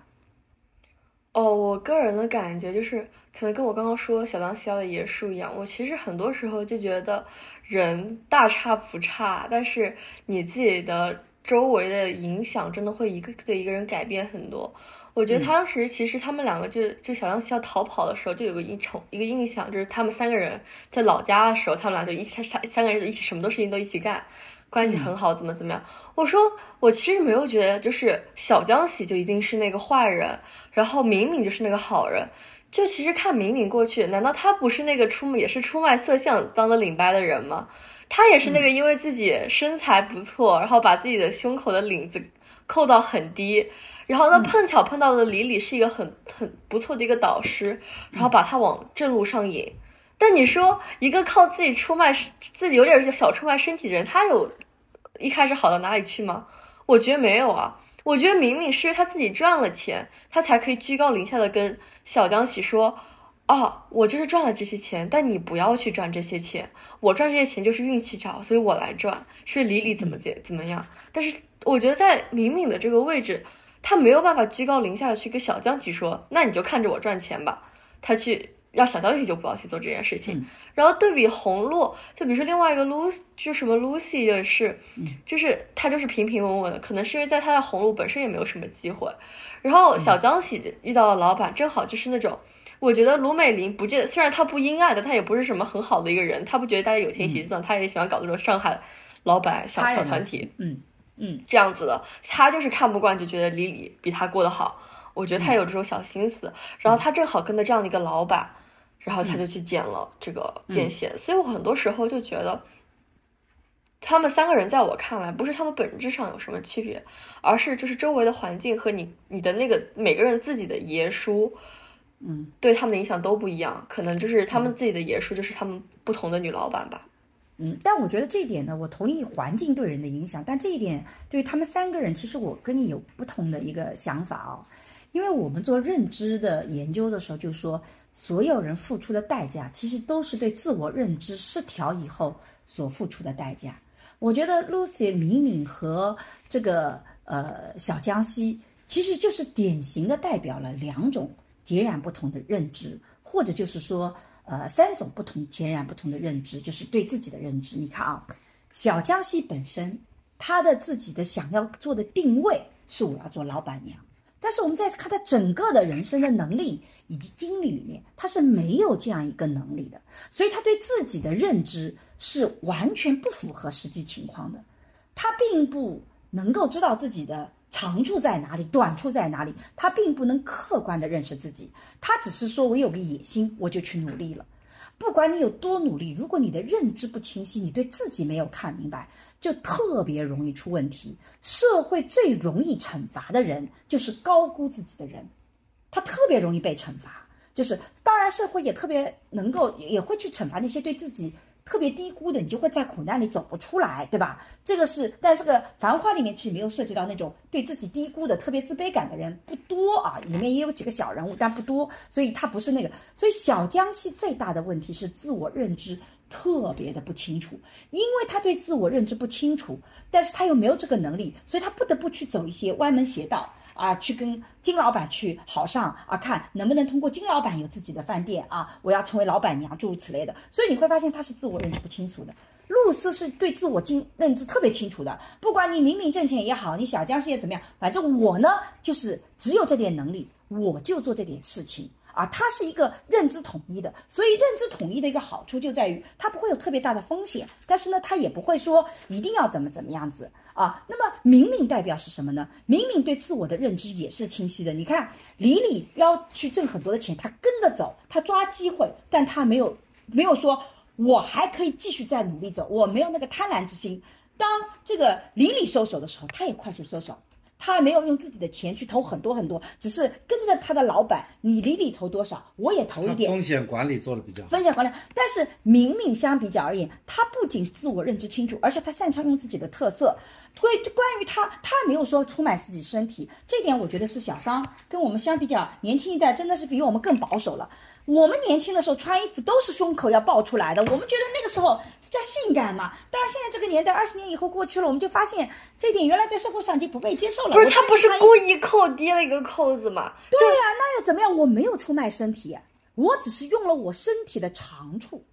哦，我个人的感觉就是，可能跟我刚刚说小当小的爷叔一样，我其实很多时候就觉得人大差不差，但是你自己的周围的影响真的会一个对一个人改变很多。我觉得他当时其实他们两个就就小当要逃跑的时候，就有个一成一个印象，就是他们三个人在老家的时候，他们俩就一起三三个人一起什么都事情都一起干，关系很好，怎么怎么样。我说我其实没有觉得就是小江喜就一定是那个坏人，然后敏敏就是那个好人。就其实看敏敏过去，难道他不是那个出也是出卖色相当的领班的人吗？他也是那个因为自己身材不错，然后把自己的胸口的领子扣到很低，然后呢碰巧碰到的李李是一个很很不错的一个导师，然后把他往正路上引。但你说一个靠自己出卖自己有点小出卖身体的人，他有一开始好到哪里去吗？我觉得没有啊。我觉得明明是他自己赚了钱，他才可以居高临下的跟小江喜说：“哦，我就是赚了这些钱，但你不要去赚这些钱，我赚这些钱就是运气好，所以我来赚。是李李怎么解怎么样？但是我觉得在敏敏的这个位置，他没有办法居高临下的去跟小江喜说：“那你就看着我赚钱吧。”他去。让小娇喜就不要去做这件事情，嗯、然后对比红洛，就比如说另外一个 Lucy，就什么 Lucy 也是，嗯、就是她就是平平稳稳的，可能是因为在她的红路本身也没有什么机会。然后小江喜遇到的老板正好就是那种，我觉得卢美玲不见，虽然她不阴暗的，她也不是什么很好的一个人，她不觉得大家有钱一起赚，她、嗯、也喜欢搞这种上海老板小小团体，嗯嗯，这样子的，她就是看不惯，就觉得李李比她过得好。我觉得她有这种小心思，然后她正好跟着这样的一个老板。然后他就去剪了这个电线，嗯、所以我很多时候就觉得，他们三个人在我看来不是他们本质上有什么区别，而是就是周围的环境和你你的那个每个人自己的爷叔，嗯，对他们的影响都不一样，可能就是他们自己的爷叔就是他们不同的女老板吧。嗯，但我觉得这一点呢，我同意环境对人的影响，但这一点对于他们三个人，其实我跟你有不同的一个想法哦。因为我们做认知的研究的时候，就说所有人付出的代价，其实都是对自我认知失调以后所付出的代价。我觉得 Lucy、敏敏和这个呃小江西，其实就是典型的代表了两种截然不同的认知，或者就是说呃三种不同截然不同的认知，就是对自己的认知。你看啊，小江西本身他的自己的想要做的定位是我要做老板娘。但是我们在看他整个的人生的能力以及经历里面，他是没有这样一个能力的，所以他对自己的认知是完全不符合实际情况的，他并不能够知道自己的长处在哪里，短处在哪里，他并不能客观的认识自己，他只是说我有个野心，我就去努力了。不管你有多努力，如果你的认知不清晰，你对自己没有看明白，就特别容易出问题。社会最容易惩罚的人，就是高估自己的人，他特别容易被惩罚。就是当然，社会也特别能够也会去惩罚那些对自己特别低估的，你就会在苦难里走不出来，对吧？这个是，但这个《繁花》里面其实没有涉及到那种对自己低估的、特别自卑感的人不多啊，里面也有几个小人物，但不多，所以他不是那个。所以小江西最大的问题是自我认知特别的不清楚，因为他对自我认知不清楚，但是他又没有这个能力，所以他不得不去走一些歪门邪道。啊，去跟金老板去好上啊，看能不能通过金老板有自己的饭店啊，我要成为老板娘，诸如此类的。所以你会发现他是自我认知不清楚的。露丝是对自我经认知特别清楚的，不管你明明挣钱也好，你小江事业怎么样，反正我呢就是只有这点能力，我就做这点事情。啊，它是一个认知统一的，所以认知统一的一个好处就在于它不会有特别大的风险，但是呢，它也不会说一定要怎么怎么样子啊。那么明明代表是什么呢？明明对自我的认知也是清晰的。你看李李要去挣很多的钱，他跟着走，他抓机会，但他没有没有说我还可以继续再努力走，我没有那个贪婪之心。当这个李李收手的时候，他也快速收手。他没有用自己的钱去投很多很多，只是跟着他的老板，你里里投多少，我也投一点。风险管理做的比较好。风险管理，但是明明相比较而言，他不仅自我认知清楚，而且他擅长用自己的特色。所以关于他，他没有说出卖自己身体，这点我觉得是小商跟我们相比较，年轻一代真的是比我们更保守了。我们年轻的时候穿衣服都是胸口要爆出来的，我们觉得那个时候叫性感嘛。但是现在这个年代，二十年以后过去了，我们就发现这一点原来在社会上已经不被接受了。不是他不是故意意扣低了一个扣子吗？对呀、那又怎么样？我没有出卖身体，我只是用了我身体的长处，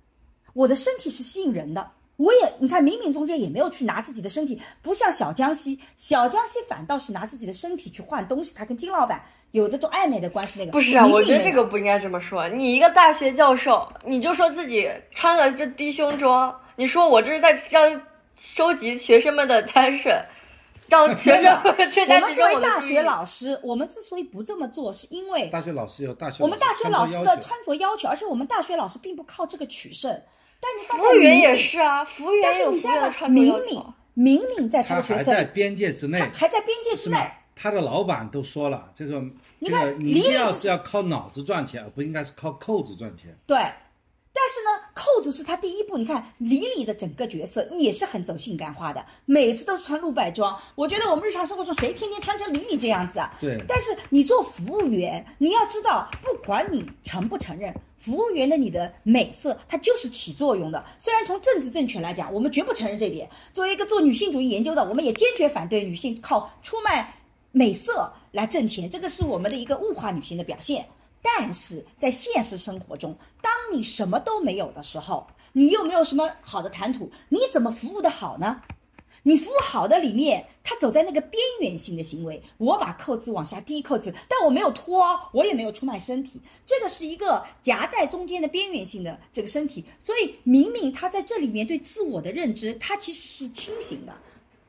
我的身体是吸引人的。我也，你看，明明中间也没有去拿自己的身体，不像小江西，小江西反倒是拿自己的身体去换东西。他跟金老板有的种暧昧的关系，那个不是啊，我觉得这个不应该这么说。你一个大学教授，你就说自己穿了这低胸装，你说我这是在让收集学生们的 attention，让 (laughs) 学生我们作为大学。老师，我们之所以不这么做，是因为大学老师有大学我们大学老师的穿着要求而且我们大学老师并不靠这个取胜。但你服务员也是啊，服务员但也有服务是你现在穿着敏敏要求。敏敏在他他的角色，还在边界之内他，还在边界之内。他的老板都说了，这个你看这个你一定要是要靠脑子赚钱，而不应该是靠扣子赚钱。对，但是呢，扣子是他第一步。你看李李的整个角色也是很走性感化的，每次都是穿露白装。我觉得我们日常生活中谁天天穿成李李这样子啊？对但是你做服务员，你要知道，不管你承不承认。服务员的你的美色，它就是起作用的。虽然从政治正确来讲，我们绝不承认这一点。作为一个做女性主义研究的，我们也坚决反对女性靠出卖美色来挣钱，这个是我们的一个物化女性的表现。但是在现实生活中，当你什么都没有的时候，你又没有什么好的谈吐，你怎么服务的好呢？你服务好的里面，他走在那个边缘性的行为，我把扣子往下低扣子，但我没有脱，我也没有出卖身体，这个是一个夹在中间的边缘性的这个身体，所以明明他在这里面对自我的认知，他其实是清醒的。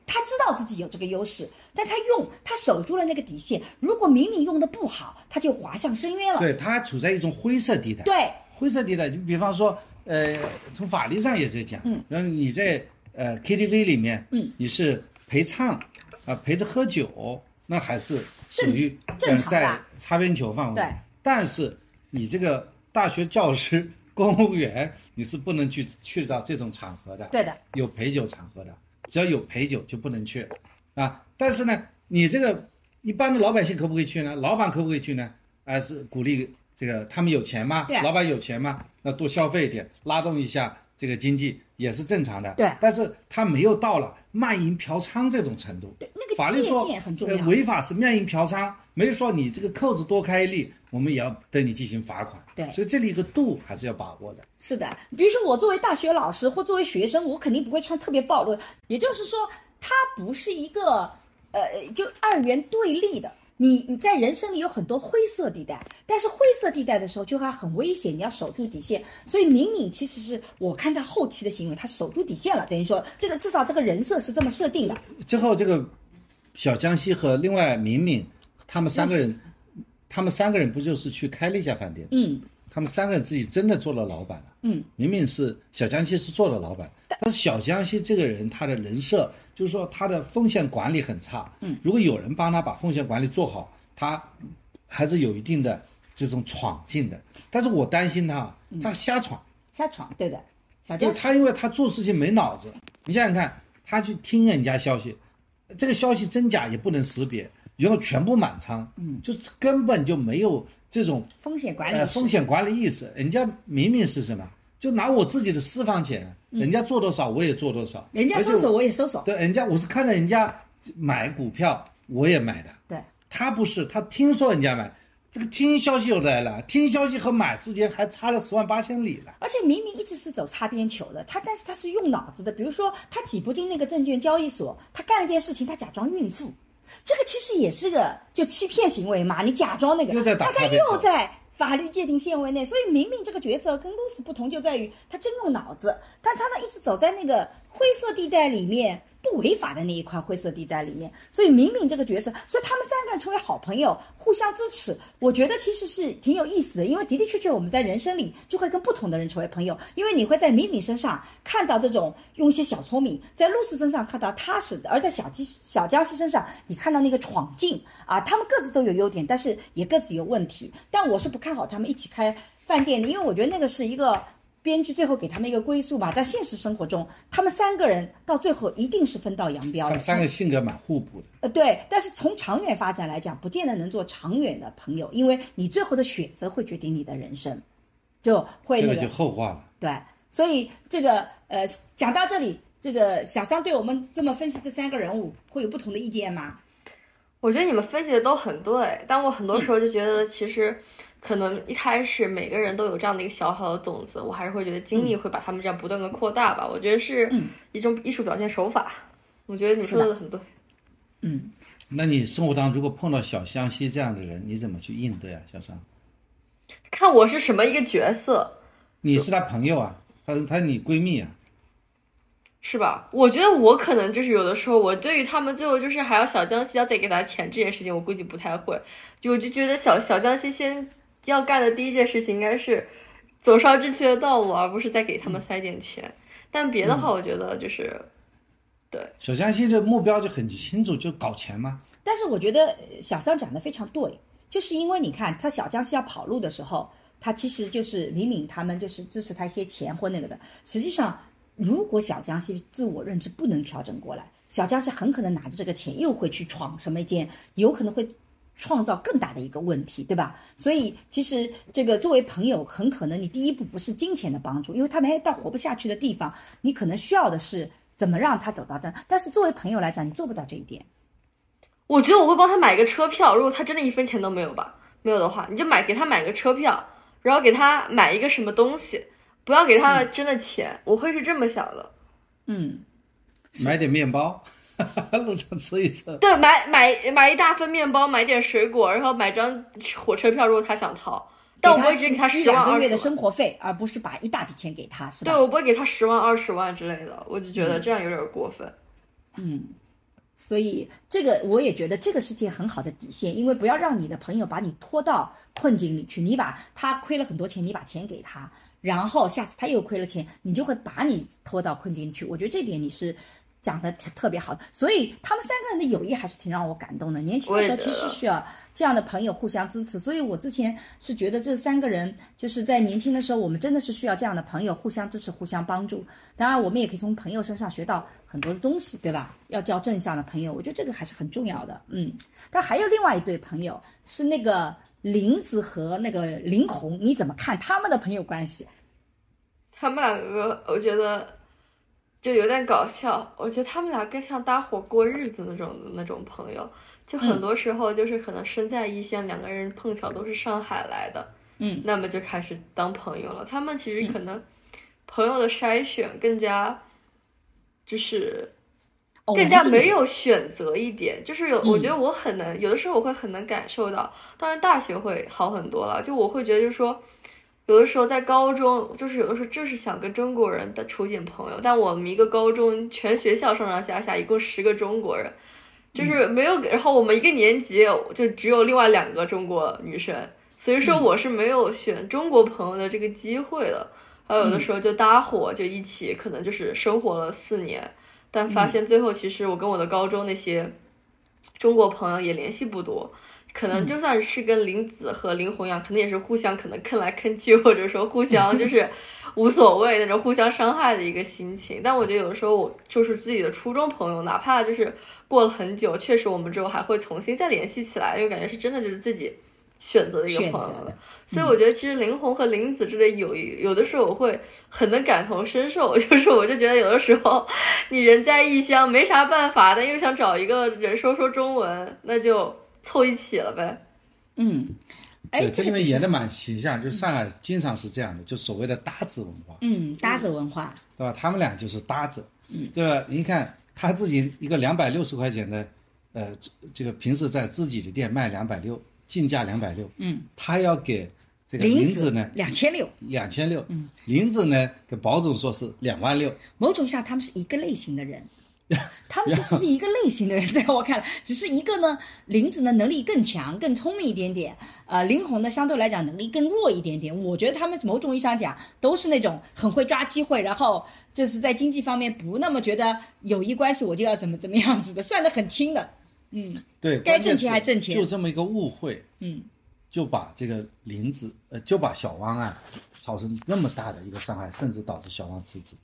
他知道自己有这个优势，但他用他守住了那个底线。如果明明用的不好，他就滑向深渊了。对他处在一种灰色地带。对灰色地带，你比方说，呃，从法律上也在讲，嗯，然后你在呃 KTV 里面，嗯，你是陪唱，啊、陪着喝酒，那还是属于正常的呃在擦边球范围。对，但是你这个大学教师、(laughs) 公务员，你是不能去去到这种场合的。对的，有陪酒场合的，只要有陪酒就不能去，啊，但是呢，你这个一般的老百姓可不可以去呢？老板可不可以去呢？还是鼓励这个他们有钱吗？对啊老板有钱吗？那多消费一点，拉动一下这个经济也是正常的。对但是他没有到了卖淫嫖娼这种程度。对，那个界法律说限很重要。呃违法是卖淫嫖娼，没有说你这个扣子多开一粒，我们也要对你进行罚款。对所以这里一个度还是要把握的。是的，比如说我作为大学老师或作为学生，我肯定不会穿特别暴露。也就是说，它不是一个呃，就二元对立的。你你在人生里有很多灰色地带，但是灰色地带的时候就还很危险，你要守住底线。所以敏敏其实是我看他后期的行为，他守住底线了，等于说这个至少这个人设是这么设定的。之后这个小江西和另外敏敏，他们三个人，他们三个人不就是去开了一家饭店？嗯他们三个人自己真的做了老板了。嗯，明明是小江西是做了老板，但是小江西这个人他的人设就是说他的风险管理很差。嗯，如果有人帮他把风险管理做好，他还是有一定的这种闯劲的。但是我担心他，他瞎闯。瞎闯，对的，小江就他，因为他做事情没脑子。你想想看，他去听人家消息，这个消息真假也不能识别，然后全部满仓，嗯，就根本就没有这种风险管理呃风险管理意识。人家明明是什么，就拿我自己的私房钱，人家做多少我也做多少，人家而且收手我也收手。对，人家我是看着人家买股票，我也买的。对，他不是，他听说人家买，这个听消息又来了，听消息和买之间还差了十万八千里了。而且明明一直是走擦边球的，他但是他是用脑子的。比如说，他挤不进那个证券交易所，他干了件事情，他假装孕妇，这个其实也是个就欺骗行为嘛。你假装那个，大家又在法律界定限位内。所以明明这个角色跟露丝不同，就在于他真用脑子，但他呢一直走在那个灰色地带里面，不违法的那一块灰色地带里面。所以明明这个角色，所以他们三个人成为好朋友，互相支持，我觉得其实是挺有意思的。因为的的确确我们在人生里就会跟不同的人成为朋友，因为你会在明明身上看到这种用一些小聪明，在露丝身上看到踏实的，而在小鸡小僵尸身上你看到那个闯劲啊，他们各自都有优点，但是也各自有问题。但我是不看好他们一起开饭店的，因为我觉得那个是一个。编剧最后给他们一个归宿吧，在现实生活中，他们三个人到最后一定是分道扬镳的。他们三个性格蛮互补的。呃，对，但是从长远发展来讲，不见得能做长远的朋友，因为你最后的选择会决定你的人生，就会这个就后话了。对，所以这个呃，讲到这里，这个小桑对我们这么分析这三个人物会有不同的意见吗？我觉得你们分析的都很对，但我很多时候就觉得其实。可能一开始每个人都有这样的一个小小的种子，我还是会觉得经历会把他们这样不断的扩大吧。我觉得是一种艺术表现手法。我觉得你说的很对。嗯，那你生活当中如果碰到小湘西这样的人，你怎么去应对啊，小张？看我是什么一个角色。你是他朋友啊，他他你闺蜜啊，是吧？我觉得我可能就是有的时候，我对于他们最后就是还要小江西要再给他钱这件事情，我估计不太会。就我就觉得小小江西先。要干的第一件事情应该是走上正确的道路，而不是再给他们塞点钱。但别的话，我觉得就是，对小江西的目标就很清楚，就搞钱嘛。但是我觉得小桑讲的非常对，就是因为你看他小江西要跑路的时候，他其实就是李敏他们就是支持他一些钱或那个的。实际上，如果小江西自我认知不能调整过来，小江西很可能拿着这个钱又会去闯什么一件，有可能会。创造更大的一个问题，对吧？所以其实这个作为朋友，很可能你第一步不是金钱的帮助，因为他没到活不下去的地方，你可能需要的是怎么让他走到这。但是作为朋友来讲，你做不到这一点。我觉得我会帮他买一个车票，如果他真的一分钱都没有吧，没有的话，你就买给他买个车票，然后给他买一个什么东西，不要给他真的钱。我会是这么想的。嗯，买点面包。(laughs) 路上吃一吃，对，买买买一大份面包，买点水果，然后买张火车票。如果他想逃，但我不会直接给他十万二个月的生活费，而不是把一大笔钱给他，是吧？对，我不会给他十万二十万之类的，我就觉得这样有点过分。嗯，所以这个我也觉得这个是件很好的底线，因为不要让你的朋友把你拖到困境里去。你把他亏了很多钱，你把钱给他，然后下次他又亏了钱，你就会把你拖到困境里去。我觉得这点你是。讲的特别好，所以他们三个人的友谊还是挺让我感动的。年轻的时候其实需要这样的朋友互相支持，所以我之前是觉得这三个人就是在年轻的时候，我们真的是需要这样的朋友互相支持、互相帮助。当然，我们也可以从朋友身上学到很多的东西，对吧？要交正向的朋友，我觉得这个还是很重要的。嗯，但还有另外一对朋友是那个林子和那个林红，你怎么看他们的朋友关系？他们两个，我觉得。就有点搞笑，我觉得他们俩更像搭伙过日子那种的那种朋友，就很多时候就是可能身在异乡，两个人碰巧都是上海来的，嗯，那么就开始当朋友了。他们其实可能朋友的筛选更加，就是更加没有选择一点，就是有我觉得我很能有的时候我会很能感受到，当然大学会好很多了，就我会觉得就是说。有的时候在高中，就是有的时候就是想跟中国人的处点朋友，但我们一个高中全学校上上下下一共十个中国人，就是没有，然后我们一个年级就只有另外两个中国女生，所以说我是没有选中国朋友的这个机会的。还有的时候就搭伙就一起，可能就是生活了四年，但发现最后其实我跟我的高中那些中国朋友也联系不多。可能就算是跟林子和林红一样，可能也是互相可能坑来坑去，或者说互相就 (laughs) 是无所谓那种互相伤害的一个心情。但我觉得有的时候我就是自己的初中朋友，哪怕就是过了很久，确实我们之后还会重新再联系起来，因为感觉是真的就是自己选择的一个朋友。所以我觉得其实林红和林子之类友谊，有的时候我会很能感同身受，(laughs) 就是我就觉得有的时候你人在异乡没啥办法，但又想找一个人说说中文，那就。凑一起了呗，嗯，对，这里面演的蛮形象，就上海经常是这样的，就所谓的搭子文化，嗯，搭子文化，对吧？他们俩就是搭子，嗯，对吧？你看他自己一个两百六十块钱的，呃，这个平时在自己的店卖两百六，进价两百六，嗯，他要给这个林子呢两千六，两千六，嗯，林子呢给保总说是两万六，某种上他们是一个类型的人。(laughs) 他们其实是一个类型的人，在我看来，只是一个呢，林子呢能力更强、更聪明一点点，呃，林红呢相对来讲能力更弱一点点。我觉得他们某种意义上讲都是那种很会抓机会，然后就是在经济方面不那么觉得友谊关系我就要怎么怎么样子的，算得很清的。嗯对，该挣钱还挣钱就这么一个误会，嗯，就把这个林子，呃，就把小汪啊造成那么大的一个伤害，甚至导致小汪辞职。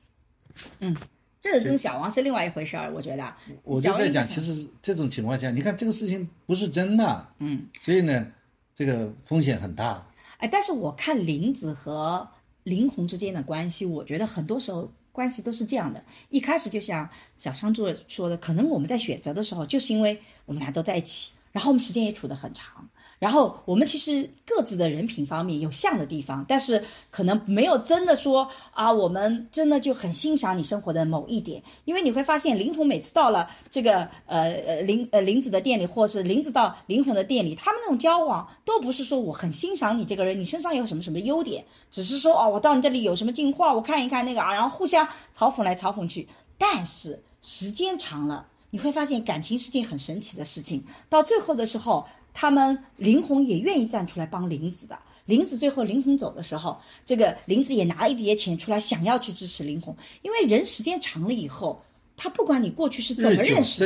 这个跟小王是另外一回事儿，我觉得。我就在讲，其实这种情况下，你看这个事情不是真的，嗯，所以呢，这个风险很大。哎，但是我看林子和林红之间的关系，我觉得很多时候关系都是这样的。一开始就像小商作说的，可能我们在选择的时候，就是因为我们俩都在一起，然后我们时间也处得很长，然后我们其实各自的人品方面有像的地方，但是可能没有真的说啊，我们真的就很欣赏你生活的某一点，因为你会发现林红每次到了这个呃呃林呃林子的店里，或是林子到林红的店里，他们那种交往都不是说我很欣赏你这个人，你身上有什么什么优点，只是说哦，我到你这里有什么进化，我看一看那个啊，然后互相嘲讽来嘲讽去，但是时间长了。你会发现感情是件很神奇的事情，到最后的时候，他们林红也愿意站出来帮林子的。林子最后林红走的时候，这个林子也拿了一叠钱出来，想要去支持林红，因为人时间长了以后，他不管你过去是怎么认识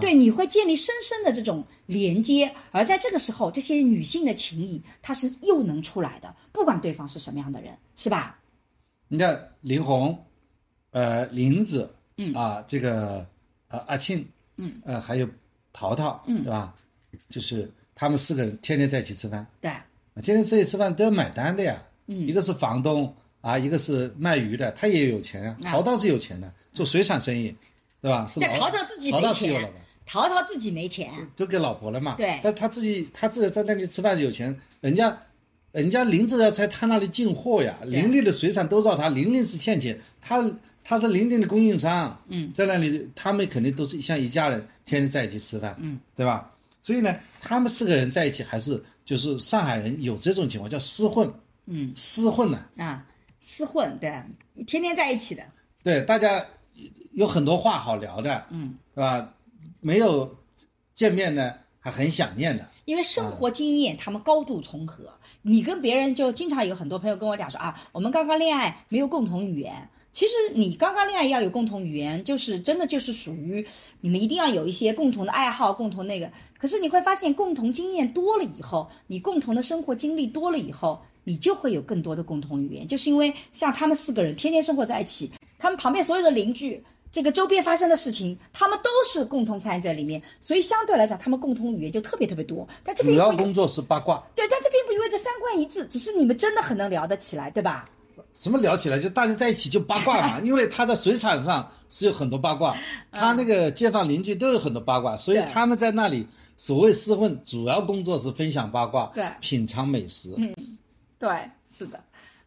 对，你会建立深深的这种连接，而在这个时候，这些女性的情谊，它是又能出来的，不管对方是什么样的人，是吧？你看林红，呃，林子，嗯啊，这个呃阿庆，嗯，呃还有淘淘，嗯对吧？就是他们四个人天天在一起吃饭，对，啊天天在一起吃饭都要买单的呀。嗯。一个是房东啊，一个是卖鱼的，他也有钱呀。啊淘淘是有钱的，做水产生意，对吧？是但老淘淘自己没钱。淘淘淘自己没钱，都给老婆了嘛。对。但是他自己他自己在那里吃饭有钱，人家人家林子要在他那里进货呀，林立的水产都找他，林立是欠钱，他他是林立的供应商，嗯，在那里他们肯定都是像一家人，天天在一起吃饭，嗯，对吧？所以呢，他们四个人在一起还是就是上海人有这种情况叫厮混，嗯厮混呢、啊，厮混，对，天天在一起的，对，大家有很多话好聊的，嗯，是吧？没有见面呢，还很想念的。因为生活经验他们高度重合，你跟别人就经常有很多朋友跟我讲说啊，我们刚刚恋爱没有共同语言。其实你刚刚恋爱要有共同语言，就是真的就是属于你们一定要有一些共同的爱好，共同那个。可是你会发现，共同经验多了以后，你共同的生活经历多了以后，你就会有更多的共同语言。就是因为像他们四个人天天生活在一起，他们旁边所有的邻居，这个周边发生的事情，他们都是共同参与在里面，所以相对来讲，他们共同语言就特别特别多。但这主要工作是八卦，对，但这并不意味着三观一致，只是你们真的很能聊得起来，对吧？什么聊起来就大家在一起就八卦嘛，(laughs) 因为他在水产上是有很多八卦，他那个街坊邻居都有很多八卦，所以他们在那里所谓厮混，主要工作是分享八卦，对品尝美食。嗯对，是的，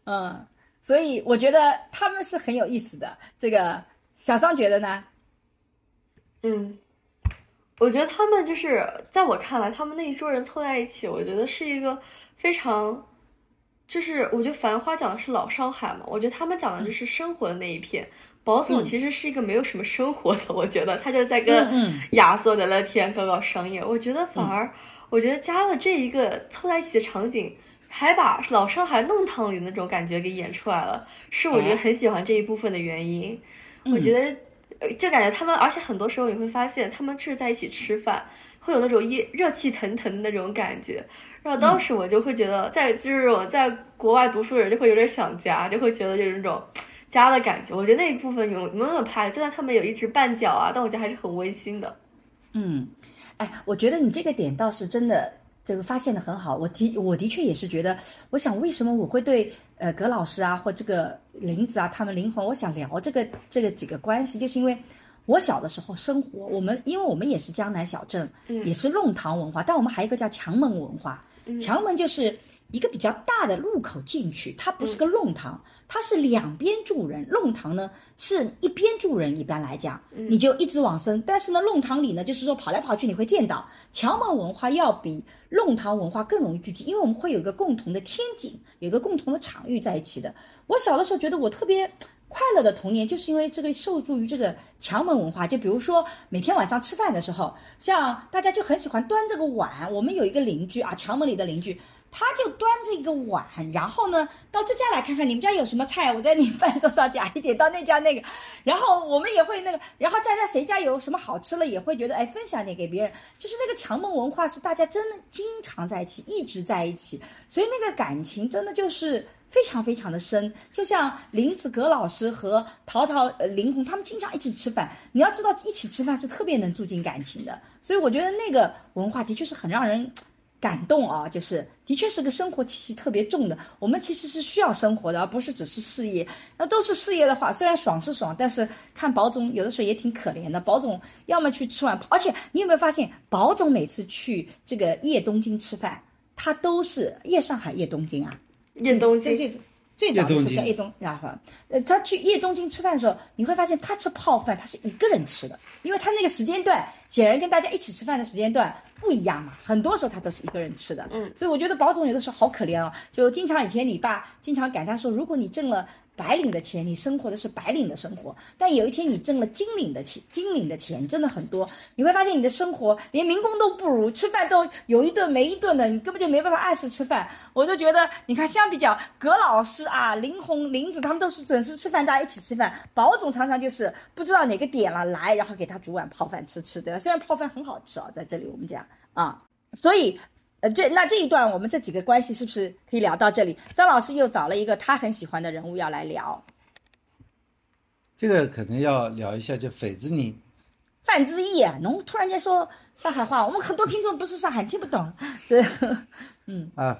嗯，所以我觉得他们是很有意思的。这个小桑觉得呢？嗯，我觉得他们就是在我看来，他们那一桌人凑在一起，我觉得是一个非常，就是我觉得《繁花》讲的是老上海嘛，我觉得他们讲的就是生活的那一片。宝总其实是一个没有什么生活的，我觉得他就在跟嗯亚瑟聊聊天，搞搞商业。我觉得反而，我觉得加了这一个凑在一起的场景，还把老上海弄堂里的那种感觉给演出来了，是我觉得很喜欢这一部分的原因。我觉得呃就感觉他们，而且很多时候你会发现，他们是在一起吃饭，会有那种热热气腾腾的那种感觉。然后当时我就会觉得，在就是我在国外读书的人就会有点想家，就会觉得就是那种家的感觉。我觉得那一部分有没有拍，就算他们有一直绊脚啊，但我觉得还是很温馨的。嗯，哎，我觉得你这个点倒是真的，这个发现的很好。我的我的确也是觉得，我想为什么我会对呃葛老师啊或这个林子啊他们灵魂，我想聊这个这个几个关系，就是因为我小的时候生活，我们因为我们也是江南小镇，嗯也是弄堂文化，但我们还有一个叫墙门文化，墙门就是。一个比较大的入口进去，它不是个弄堂，它是两边住人。弄堂呢是一边住人，一般来讲，你就一直往生。但是呢，弄堂里呢，就是说跑来跑去，你会见到墙门文化要比弄堂文化更容易聚集，因为我们会有一个共同的天井，有一个共同的场域在一起的。我小的时候觉得我特别。快乐的童年就是因为这个受助于这个强门文化，就比如说每天晚上吃饭的时候，像大家就很喜欢端这个碗。我们有一个邻居啊，墙门里的邻居，他就端着一个碗，然后呢到这家来看看你们家有什么菜，我在你饭桌上夹一点，到那家那个，然后我们也会那个，然后家家谁家有什么好吃了，也会觉得哎分享点给别人。就是那个强门文化是大家真的经常在一起，一直在一起，所以那个感情真的就是。非常非常的深，就像林子葛老师和陶陶、呃林红他们经常一起吃饭。你要知道，一起吃饭是特别能促进感情的。所以我觉得那个文化的确是很让人感动啊，就是的确是个生活气息特别重的。我们其实是需要生活的，而不是只是事业。那都是事业的话，虽然爽是爽，但是看宝总有的时候也挺可怜的。宝总要么去吃碗，而且你有没有发现，宝总每次去这个夜东京吃饭，他都是夜上海夜东京啊。夜东最京，最最早的是叫叶东，丫鬟呃，他去叶东京吃饭的时候，你会发现他吃泡饭他是一个人吃的，因为他那个时间段显然跟大家一起吃饭的时间段不一样嘛，很多时候他都是一个人吃的。嗯，所以我觉得宝总有的时候好可怜哦，就经常以前你爸经常感叹说，如果你挣了。白领的钱，你生活的是白领的生活，但有一天你挣了金领的钱，金领的钱真的很多，你会发现你的生活连民工都不如，吃饭都有一顿没一顿的，你根本就没办法按时吃饭。我就觉得，你看，相比较葛老师啊、林红、林子他们都是准时吃饭，大家一起吃饭。宝总常常就是不知道哪个点了来，然后给他煮碗泡饭吃吃，对吧？虽然泡饭很好吃啊，在这里我们讲啊，所以。呃，这那这一段我们这几个关系是不是可以聊到这里？张老师又找了一个他很喜欢的人物要来聊，这个可能要聊一下，就斐子宁。范志毅啊，侬突然间说上海话，我们很多听众不是上海听不懂，对，嗯啊，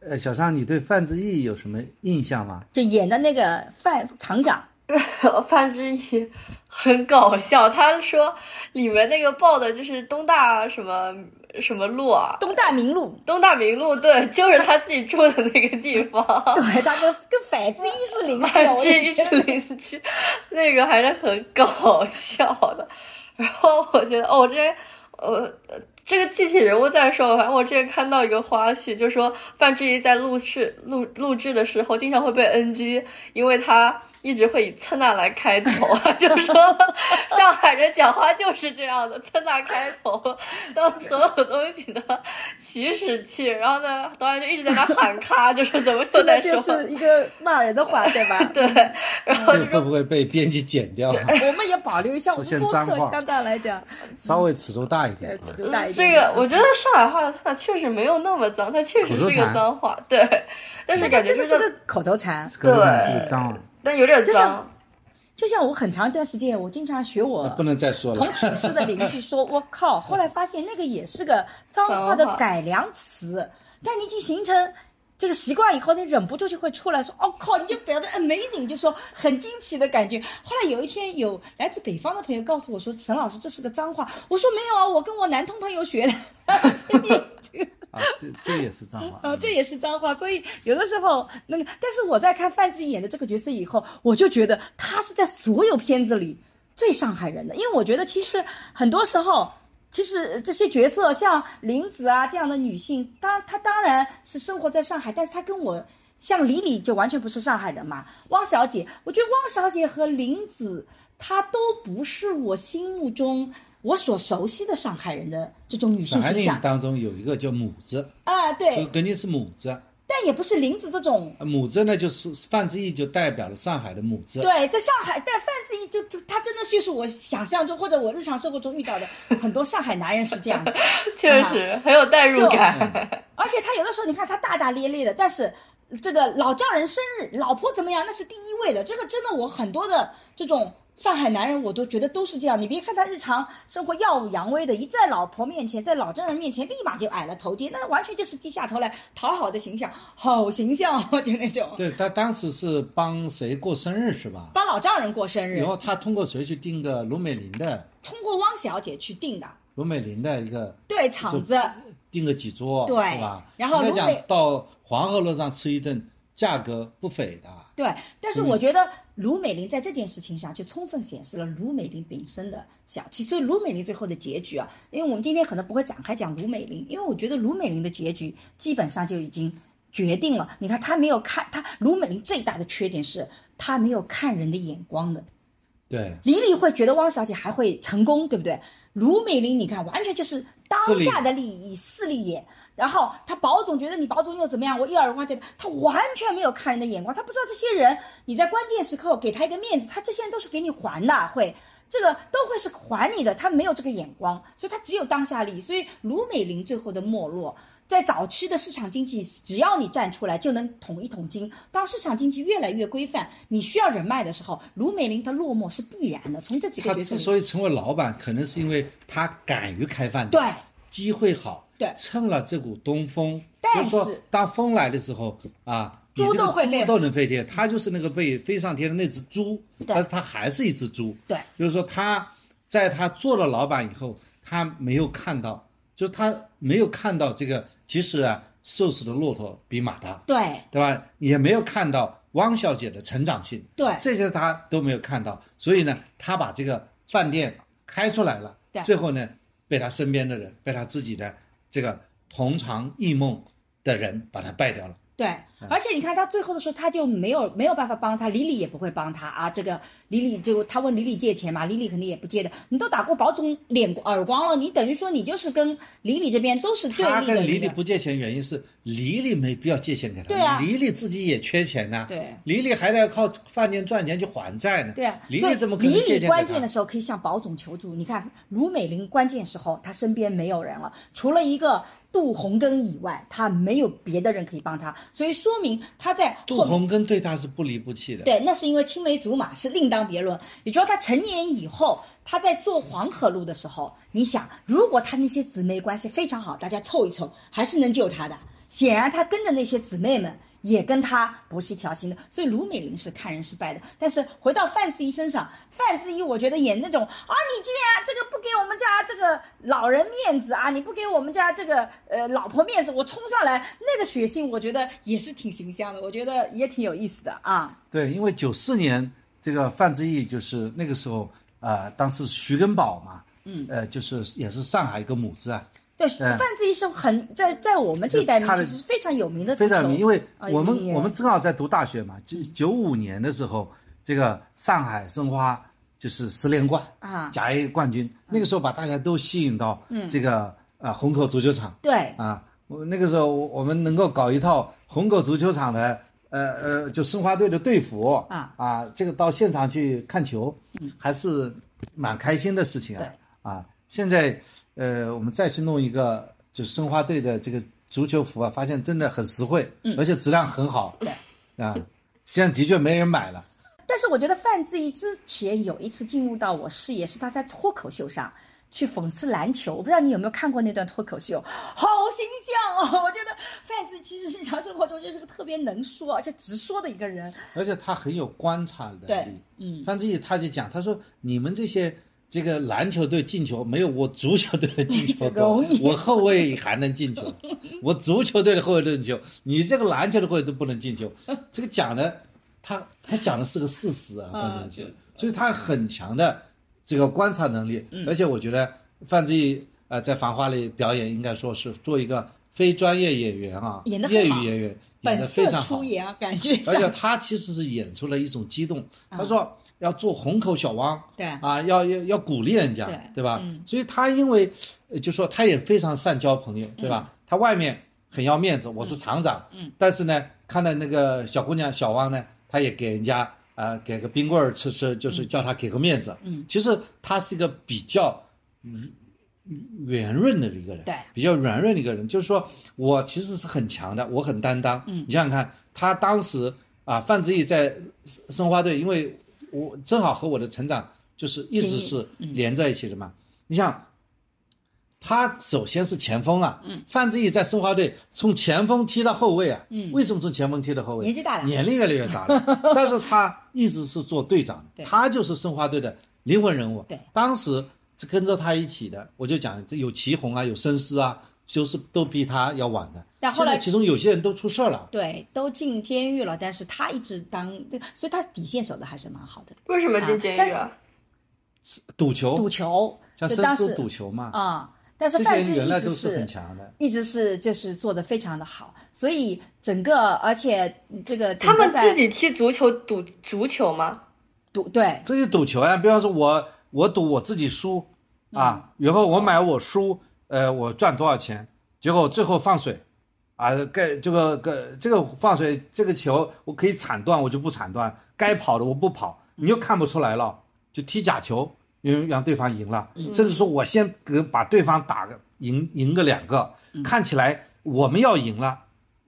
呃，小尚，你对范志毅有什么印象吗？就演的那个范厂长，(laughs) 范志毅很搞笑，他说里面那个报的就是东大什么什么路啊，东大明路，东大明路，对，就是他自己住的那个地方。(laughs) 对，他跟跟范志毅是邻居，邻居，那个还是很搞笑的。然后我觉得，哦，我之前，呃，这个具体人物再说，反正我之前看到一个花絮，就说范志毅在录制录录制的时候，经常会被 NG，因为他一直会以“蹭那”来开头，(laughs) 就是说上海人讲话就是这样的，“蹭那”开头，当所有东西的起始器。然后呢，导演就一直在那喊咔，就是怎么又在说，个就是一个骂人的话，对吧？(laughs) 对，然后就说会不会被编辑剪掉？我们也保留一下，我出现们播脏话客相对来讲，稍微尺度大一点。尺度大一点这。个我觉得上海话它确实没有那么脏，它确实是一个脏话，对，但是那感觉就是个真的是口头禅，口头禅是个脏啊，但有点脏。就像我很长一段时间，我经常学我不能再说了同。寝室的邻居说：(laughs) “我靠！”后来发现那个也是个脏话的改良词，但你已经形成这个习惯以后，你忍不住就会出来说：“哦靠！”你就表示 amazing，就说很惊奇的感觉。后来有一天，有来自北方的朋友告诉我说：“陈老师，这是个脏话。”我说：“没有啊，我跟我男同朋友学的。(laughs) ” (laughs) 啊，这这也是脏话。啊，(laughs) 这也是脏话，所以有的时候那个，但是我在看范志毅演的这个角色以后，我就觉得他是在所有片子里最上海人的，因为我觉得其实很多时候，其实这些角色像林子啊这样的女性，当她当然是生活在上海，但是她跟我像李李就完全不是上海人嘛。汪小姐，我觉得汪小姐和林子她都不是我心目中我所熟悉的上海人的这种女性上海人形象当中有一个叫母子，啊，就对，肯定是母子。但也不是林子这种。呃母子呢，就是范志毅就代表了上海的母子。对，在上海，但范志毅就就他真的就是我想象中或者我日常生活中遇到的 (laughs) 很多上海男人是这样子，(laughs) 确实很有代入感。而且他有的时候你看他大大咧咧的，但是这个老丈人生日，老婆怎么样，那是第一位的。这个真的我很多的这种上海男人，我都觉得都是这样。你别看他日常生活耀武扬威的，一在老婆面前，在老丈人面前，立马就矮了头低，那完全就是低下头来讨好的形象，好形象哦，(laughs) 就那种对他当时是帮谁过生日是吧？帮老丈人过生日然，后他通过谁去定的卢美玲的通过汪小姐去定的，卢美玲的一个对场子。订了几桌，对吧？然后卢美到黄河路上吃一顿，价格不菲的。对，但是我觉得卢美玲在这件事情上就充分显示了卢美玲本身的小气。所以卢美玲最后的结局啊，因为我们今天可能不会展开讲卢美玲，因为我觉得卢美玲的结局基本上就已经决定了。你看她没有看她卢美玲最大的缺点是她没有看人的眼光的。对，李李会觉得汪小姐还会成功，对不对？卢美玲，你看完全就是当下的利益势利眼，然后他保总觉得你保总又怎么样？我一耳光觉得他完全没有看人的眼光，他不知道这些人你在关键时刻给他一个面子，他这些人都是给你还的，会这个都会是还你的，他没有这个眼光，所以他只有当下利益。所以卢美玲最后的没落。在早期的市场经济，只要你站出来，就能统一统金。当市场经济越来越规范，你需要人脉的时候，卢美玲她落寞是必然的。从这几个他之所以成为老板，可能是因为他敢于开饭店，对，机会好，对，趁了这股东风。但是，当风来的时候啊，猪都会飞，猪都能飞天。他就是那个被飞上天的那只猪，但是他还是一只猪。对，就是说他在他做了老板以后，他没有看到，就是他没有看到这个。其实啊，瘦死的骆驼比马大，对对吧？也没有看到汪小姐的成长性，对这些他都没有看到，所以呢，他把这个饭店开出来了，对，最后呢，被他身边的人，被他自己的这个同床异梦的人把他败掉了。对，而且你看他最后的时候，他就没有没有办法帮他，李李也不会帮他啊。这个李李就他问李李借钱嘛，李李肯定也不借的。你都打过保总脸耳光了，你等于说你就是跟李李这边都是对立的。他跟李李不借钱，原因是李李没必要借钱给他。对啊，李李自己也缺钱呐。对，李李还得靠饭店赚钱去还债呢。对啊，李李怎么可能借钱李李关键的时候可以向保总求助。你看卢美玲关键时候，她身边没有人了，除了一个。杜洪根以外，她没有别的人可以帮他，所以说明他在杜洪根对他是不离不弃的。对，那是因为青梅竹马是另当别论。你知道他成年以后，他在做黄河路的时候，你想，如果他那些姊妹关系非常好，大家凑一凑，还是能救他的。显然，他跟着那些姊妹们。也跟他不是一条心的，所以卢美玲是看人失败的。但是回到范志毅身上，范志毅我觉得演那种啊，你竟然这个不给我们家这个老人面子啊，你不给我们家这个呃老婆面子，我冲上来那个血性，我觉得也是挺形象的，我觉得也挺有意思的啊。对，因为九四年这个范志毅就是那个时候啊，当时徐根宝嘛，嗯，呃，就是也是上海一个母子啊。对，范志毅是很在在我们这一代里面是非常有名的，非常有名。因为我们我们正好在读大学嘛，就九五年的时候，这个上海申花就是十连冠啊，甲 A 冠军，那个时候把大家都吸引到这个呃虹口足球场。对。啊，我那个时候我们能够搞一套虹口足球场的呃呃，就申花队的队服啊。啊，这个到现场去看球，还是蛮开心的事情啊。啊，现在。呃，我们再去弄一个，就是申花队的这个足球服啊，发现真的很实惠，嗯，而且质量很好，对，啊，现在的确没人买了。但是我觉得范志毅之前有一次进入到我视野，是他在脱口秀上去讽刺篮球。我不知道你有没有看过那段脱口秀，好形象哦！(laughs) 我觉得范志其实日常生活中就是个特别能说而且直说的一个人，而且他很有观察力。对，嗯，范志毅他就讲，他说你们这些。这个篮球队进球没有我足球队的进球多，我后卫还能进球，我足球队的后卫进球，你这个篮球的后卫都不能进球，这个讲的，他他讲的是个事实啊，关键是，所以他很强的这个观察能力，而且我觉得范志毅呃在《繁花》里表演应该说是做一个非专业演员啊，业余演员演的非常好，感觉，而且他其实是演出了一种激动，他说。要做虹口小汪，对。啊，要要要鼓励人家，对对吧？所以他因为，就说他也非常善交朋友，对吧？他外面很要面子，我是厂长，嗯，但是呢，看到那个小姑娘小汪呢，他也给人家啊给个冰棍儿吃吃，就是叫他给个面子，嗯，其实他是一个比较圆润的一个人，对，比较圆润的一个人，就是说我其实是很强的，我很担当，嗯，你想想看，他当时啊，范志毅在申花队，因为。我正好和我的成长就是一直是连在一起的嘛。你像，他首先是前锋啊，范志毅在申花队从前锋踢到后卫啊，为什么从前锋踢到后卫？年纪大了，年龄越来越大了。(laughs) 但是他一直是做队长，他就是申花队的灵魂人物。对，当时跟着他一起的，我就讲有祁宏啊，有申思啊。就是都比他要晚的，但后来其中有些人都出事儿了，对，都进监狱了。但是他一直当，所以他底线守的还是蛮好的。为什么进监狱啊？赌球，赌球，像深思赌球嘛。啊，但是这些范志毅一直原来都是很强的。一直是就是做的非常的好，所以整个而且这个整他们自己踢足球赌足球吗？赌对这就赌球呀、比方说我我赌我自己输啊，然后我买我输，呃，我赚多少钱，结果最后放水，啊，该这个个这个放水这个球我可以铲断，我就不铲断，该跑的我不跑，你又看不出来了，就踢假球，因为让对方赢了，甚至说我先给把对方打个赢赢个两个，看起来我们要赢了，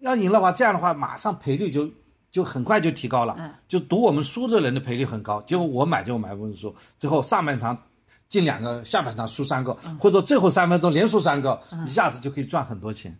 要赢的话，这样的话马上赔率就就很快就提高了，嗯。就赌我们输的人的赔率很高，结果我买就买不输，最后上半场进两个，下半场输三个，或者最后三分钟连输三个，一下子就可以赚很多钱。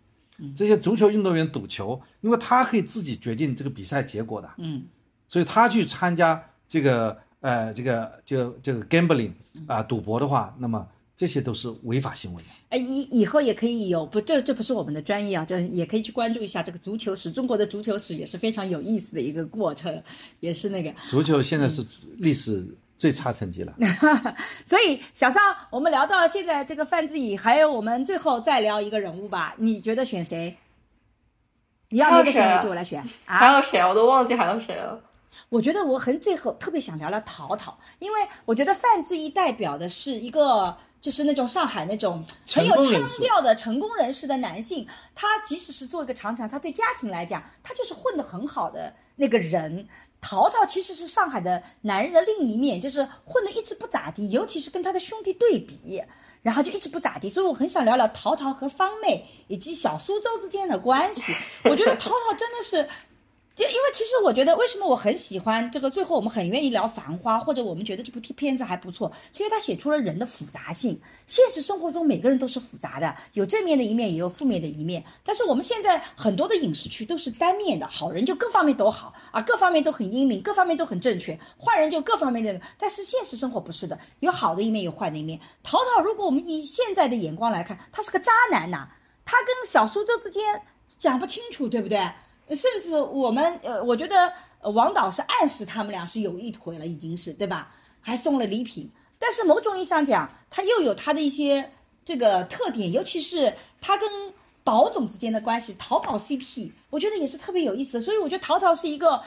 这些足球运动员赌球，因为他可以自己决定这个比赛结果的，嗯，所以他去参加这个呃这个就这个 gambling 啊、赌博的话，那么这些都是违法行为。哎，以以后也可以有不，这这不是我们的专业啊，这也可以去关注一下这个足球史，中国的足球史也是非常有意思的一个过程，也是那个。足球现在是历史最差成绩了。(laughs) 所以小尚，我们聊到现在这个范志毅，还有我们最后再聊一个人物吧，你觉得选谁？你要哪个选还有谁啊哪个，我来选啊。(laughs) 还有谁？我都忘记还有谁了。我觉得我很最后特别想聊聊陶陶，因为我觉得范志毅代表的是一个就是那种上海那种很有腔调的成功人士的男性，他即使是做一个厂长，他对家庭来讲，他就是混得很好的那个人。淘淘其实是上海的男人的另一面，就是混的一直不咋地，尤其是跟他的兄弟对比。然后就一直不咋地，所以我很想聊聊淘淘和方妹以及小苏州之间的关系。我觉得淘淘真的是就因为其实我觉得，为什么我很喜欢这个？最后我们很愿意聊《繁花》，或者我们觉得这部片子还不错，是因为它写出了人的复杂性。现实生活中每个人都是复杂的，有正面的一面，也有负面的一面。但是我们现在很多的影视剧都是单面的，好人就各方面都好啊，各方面都很英明，各方面都很正确；坏人就各方面的。但是现实生活不是的，有好的一面，有坏的一面。陶陶，如果我们以现在的眼光来看，他是个渣男呐、他跟小苏州之间讲不清楚，对不对？甚至我们呃，我觉得王导是暗示他们俩是有一腿了，已经是对吧？还送了礼品，但是某种意义上讲，他又有他的一些这个特点，尤其是他跟宝总之间的关系，淘宝 CP，我觉得也是特别有意思的。所以我觉得淘淘是一个。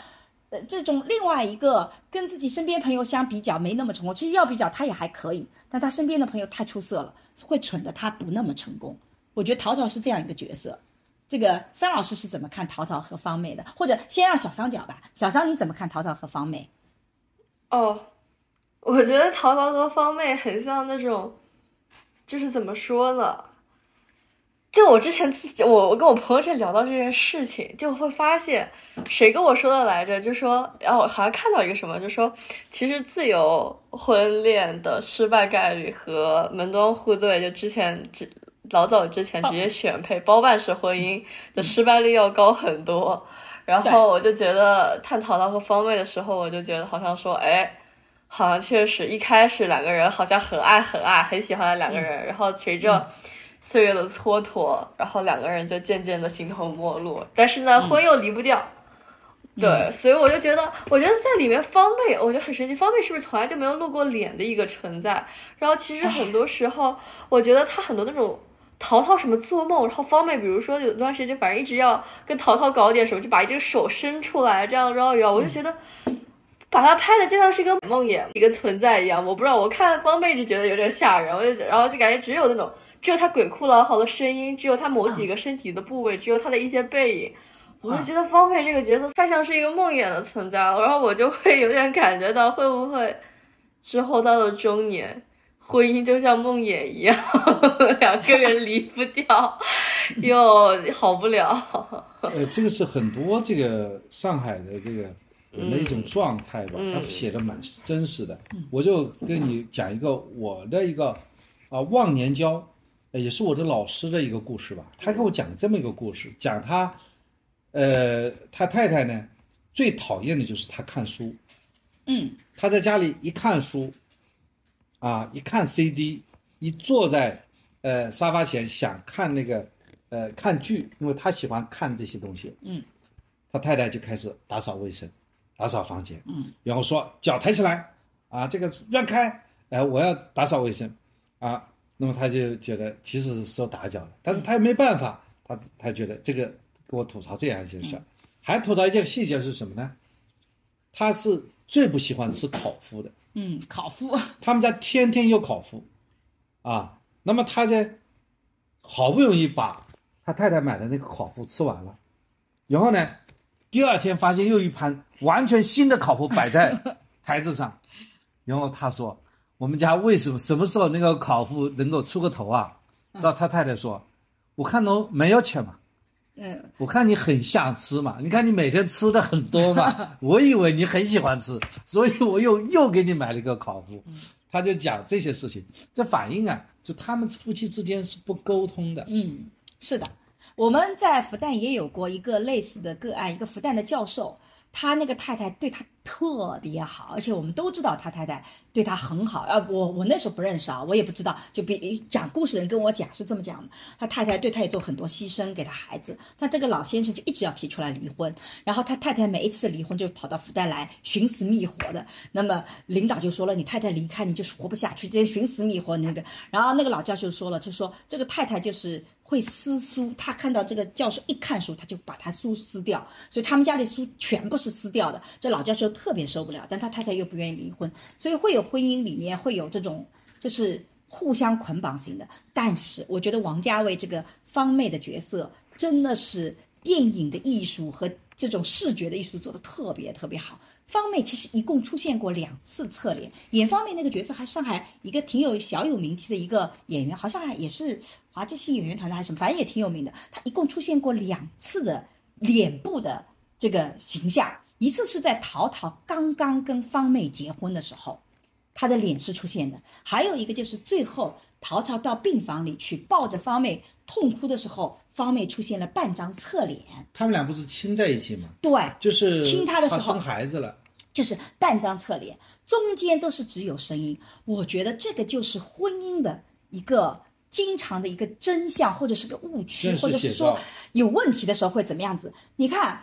呃，这种另外一个跟自己身边朋友相比较没那么成功，其实要比较他也还可以，但他身边的朋友太出色了，会蠢的他不那么成功。我觉得淘淘是这样一个角色。这个桑老师是怎么看淘淘和方妹的？或者先让小桑讲吧。小桑你怎么看淘淘和方妹？哦，我觉得淘淘和方妹很像那种，就是怎么说呢？就我之前自己，我我跟我朋友在聊到这件事情，就会发现，谁跟我说的来着？就说，然后我好像看到一个什么，就说其实自由婚恋的失败概率和门当户对，就之前老早之前直接选配包办式婚姻的失败率要高很多。然后我就觉得探讨到和方妹的时候，我就觉得好像说，哎，好像确实一开始两个人好像很爱很爱，很喜欢的两个人，然后随着岁月的蹉跎，然后两个人就渐渐的形同陌路。但是呢，婚又离不掉。对，所以我就觉得，我觉得在里面方妹，我觉得很神奇。方妹是不是从来就没有露过脸的一个存在？然后其实很多时候，我觉得她很多那种淘淘什么做梦，然后方妹，比如说有段时间，反正一直要跟淘淘搞点什么，就把这个手伸出来这样绕一绕，我就觉得。把她拍的就像是一个梦魇一个存在一样，我不知道，我看方妹就觉得有点吓人，我就然后就感觉只有那种，只有他鬼哭狼嚎的声音，只有他某几个身体的部位，只有他的一些背影，我就觉得方妹这个角色太像是一个梦魇的存在了，然后我就会有点感觉到会不会之后到了中年，婚姻就像梦魇一样，两个人离不掉，又好不了。呃，这个是很多这个上海的这个人的一种状态吧，嗯他写的蛮真实的。我就跟你讲一个我的一个啊忘年交，呃也是我的老师的一个故事吧。他给我讲这么一个故事，讲他，呃，他太太呢最讨厌的就是他看书，嗯，他在家里一看书，啊，一看 CD，一坐在呃沙发前想看那个呃看剧，因为他喜欢看这些东西。嗯，他太太就开始打扫卫生，打扫房间。嗯，然后说脚抬起来，啊，这个让开，哎、我要打扫卫生，啊，那么他就觉得其实是受打搅了，但是他也没办法，他他觉得这个给我吐槽这样一件事儿，还吐槽一件细节是什么呢？他是最不喜欢吃烤麸的，嗯，烤麸，(laughs) 他们家天天有烤麸，啊，那么他在好不容易把他太太买的那个烤麸吃完了，然后呢，第二天发现又一盘完全新的烤麸摆在 (laughs) 台子上，然后他说：“我们家为什么什么时候那个烤麸能够出个头啊？”照他太太说：“我看侬没有钱嘛，嗯，我看你很想吃嘛，你看你每天吃的很多嘛，(laughs) 我以为你很喜欢吃，所以我又又给你买了一个烤麸。”他就讲这些事情，这反映啊，就他们夫妻之间是不沟通的。嗯，是的，我们在复旦也有过一个类似的个案，一个复旦的教授，他那个太太对他特别好，而且我们都知道他太太对他很好。啊，我我那时候不认识啊，我也不知道，就比讲故事的人跟我讲是这么讲的，他太太对他也做很多牺牲，给他孩子，但这个老先生就一直要提出来离婚，然后他太太每一次离婚就跑到复旦来寻死觅活的，那么领导就说了，你太太离开你就是活不下去，这些寻死觅活那个，然后那个老教授说了，就说这个太太就是。会撕书，他看到这个教授一看书，他就把他书撕掉，所以他们家里书全部是撕掉的。这老教授特别受不了，但他太太又不愿意离婚，所以会有婚姻里面会有这种就是互相捆绑型的。但是我觉得王家卫这个方妹的角色真的是电影的艺术和这种视觉的艺术做的特别特别好。方妹其实一共出现过两次侧脸，演方妹那个角色还上海一个挺有小有名气的一个演员，好像还也是华之星演员团的还是什么，反正也挺有名的。她一共出现过两次的脸部的这个形象，一次是在陶陶刚刚跟方妹结婚的时候，她的脸是出现的；还有一个就是最后陶陶到病房里去抱着方妹痛哭的时候，方妹出现了半张侧脸。他们俩不是亲在一起吗？对，就是亲他的时候生孩子了。就是半张侧脸，中间都是只有声音。我觉得这个就是婚姻的一个经常的一个真相，或者是个误区，或者是说有问题的时候会怎么样子？你看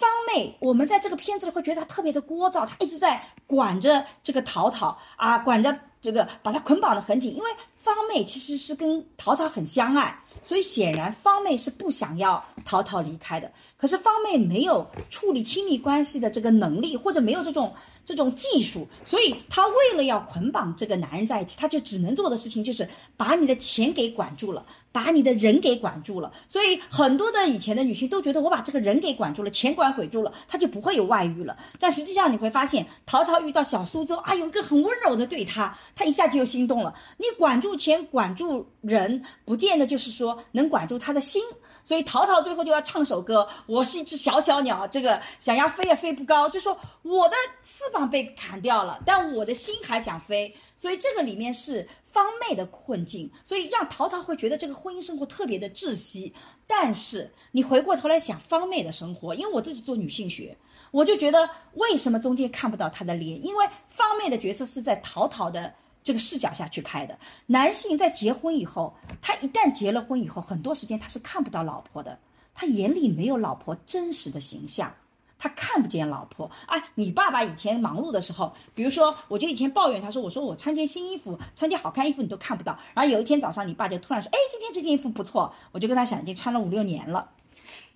方妹，我们在这个片子里会觉得她特别的聒噪，她一直在管着这个淘淘啊，管着这个把她捆绑得很紧，因为方妹其实是跟淘淘很相爱。所以显然方妹是不想要淘淘离开的，可是方妹没有处理亲密关系的这个能力，或者没有这种这种技术，所以她为了要捆绑这个男人在一起，她就只能做的事情就是把你的钱给管住了，把你的人给管住了。所以很多的以前的女性都觉得我把这个人给管住了，钱管鬼住了，她就不会有外遇了。但实际上你会发现，淘淘遇到小苏之后啊，有一个很温柔的对她，她一下就心动了。你管住钱，管住人，不见得就是说能管住他的心。所以淘淘最后就要唱首歌：“我是一只小小鸟，这个想要飞也飞不高。”就说我的翅膀被砍掉了，但我的心还想飞。所以这个里面是方妹的困境，所以让淘淘会觉得这个婚姻生活特别的窒息。但是你回过头来想方妹的生活，因为我自己做女性学，我就觉得为什么中间看不到她的脸？因为方妹的角色是在淘淘的。这个视角下去拍的，男性在结婚以后，他一旦结了婚以后，很多时间他是看不到老婆的，他眼里没有老婆真实的形象，他看不见老婆。哎，你爸爸以前忙碌的时候，比如说，我就以前抱怨他说，我说我穿件新衣服，穿件好看衣服你都看不到。然后有一天早上，你爸就突然说，哎，今天这件衣服不错，我就跟他讲，已经穿了五六年了。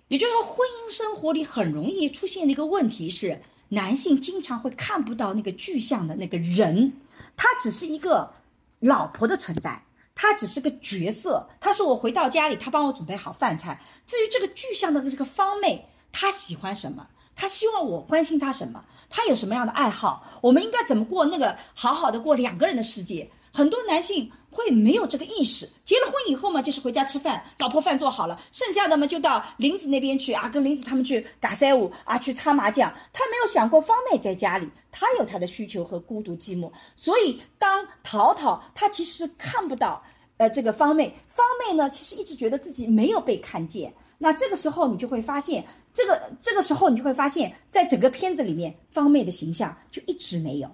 也就是说，婚姻生活里很容易出现的一个问题是，男性经常会看不到那个具象的那个人。他只是一个老婆的存在，他只是个角色，他是我回到家里，他帮我准备好饭菜。至于这个具象的这个方妹，她喜欢什么？她希望我关心她什么？她有什么样的爱好？我们应该怎么过那个好好的过两个人的世界？很多男性会没有这个意识，结了婚以后嘛，就是回家吃饭，老婆饭做好了，剩下的嘛就到林子那边去啊，跟林子他们去打赛舞啊，去擦麻将。他没有想过方妹在家里，他有他的需求和孤独寂寞。所以当淘淘他其实看不到，呃，这个方妹，方妹呢其实一直觉得自己没有被看见。那这个时候你就会发现，这个这个时候你就会发现，在整个片子里面，方妹的形象就一直没有。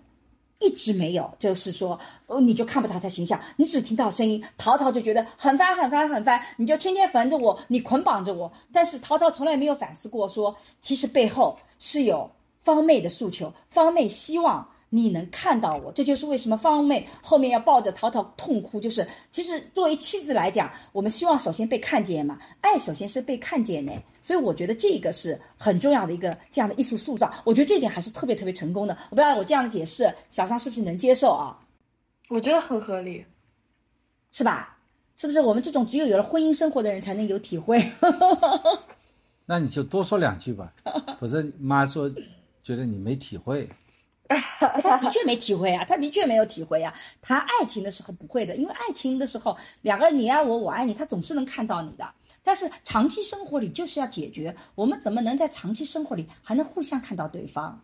一直没有，就是说，哦，你就看不到他形象，你只听到声音。淘淘就觉得很烦，很烦，很烦，你就天天烦着我，你捆绑着我。但是淘淘从来没有反思过，说其实背后是有方妹的诉求，方妹希望你能看到我，这就是为什么方妹后面要抱着淘淘痛哭。就是其实作为妻子来讲，我们希望首先被看见嘛，爱首先是被看见的。所以我觉得这个是很重要的一个这样的艺术塑造。我觉得这点还是特别特别成功的。我不知道我这样的解释，小张是不是能接受啊？我觉得很合理，是吧？是不是我们这种只有有了婚姻生活的人才能有体会？(laughs) 那你就多说两句吧，否则妈说觉得你没体会。(laughs) 他的确没体会啊，他的确没有体会啊。谈爱情的时候不会的，因为爱情的时候两个人你爱我，我爱你，他总是能看到你的。但是长期生活里就是要解决，我们怎么能在长期生活里还能互相看到对方？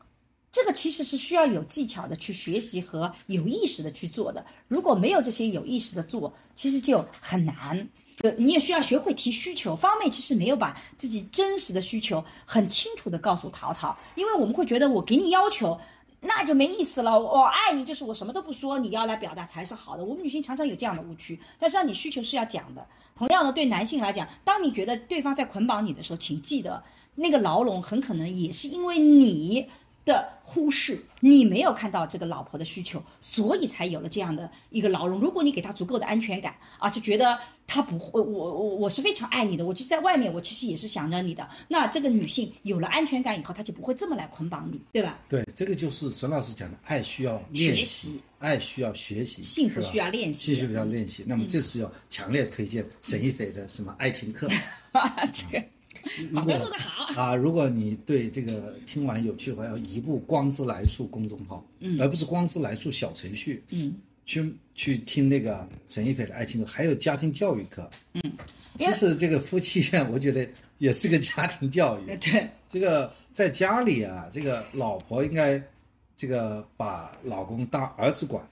这个其实是需要有技巧的去学习和有意识的去做的。如果没有这些有意识的做，其实就很难。就，你也需要学会提需求。方妹其实没有把自己真实的需求很清楚的告诉淘淘，因为我们会觉得我给你要求。那就没意思了。我爱你，就是我什么都不说，你要来表达才是好的。我们女性常常有这样的误区，但是让你需求是要讲的。同样的，对男性来讲，当你觉得对方在捆绑你的时候，请记得，那个牢笼很可能也是因为你。的忽视，你没有看到这个老婆的需求，所以才有了这样的一个牢笼。如果你给她足够的安全感啊，就觉得她不会，我我我是非常爱你的，我其实在外面，我其实也是想着你的。那这个女性有了安全感以后，她就不会这么来捆绑你，对吧？对，这个就是沈老师讲的，爱需要练习，爱需要学习，幸福需要练习，幸福需要练习。那么这是要强烈推荐沈一菲的什么爱情课？(laughs) 这个。好的，做得好。啊！如果你对这个听完有趣的话，要移步光之来处公众号，嗯，而不是光之来处小程序，嗯，去去听那个沈一菲的爱情课，还有家庭教育课，嗯，其实这个夫妻线，我觉得也是个家庭教育，(laughs) 对，这个在家里啊，这个老婆应该这个把老公当儿子管，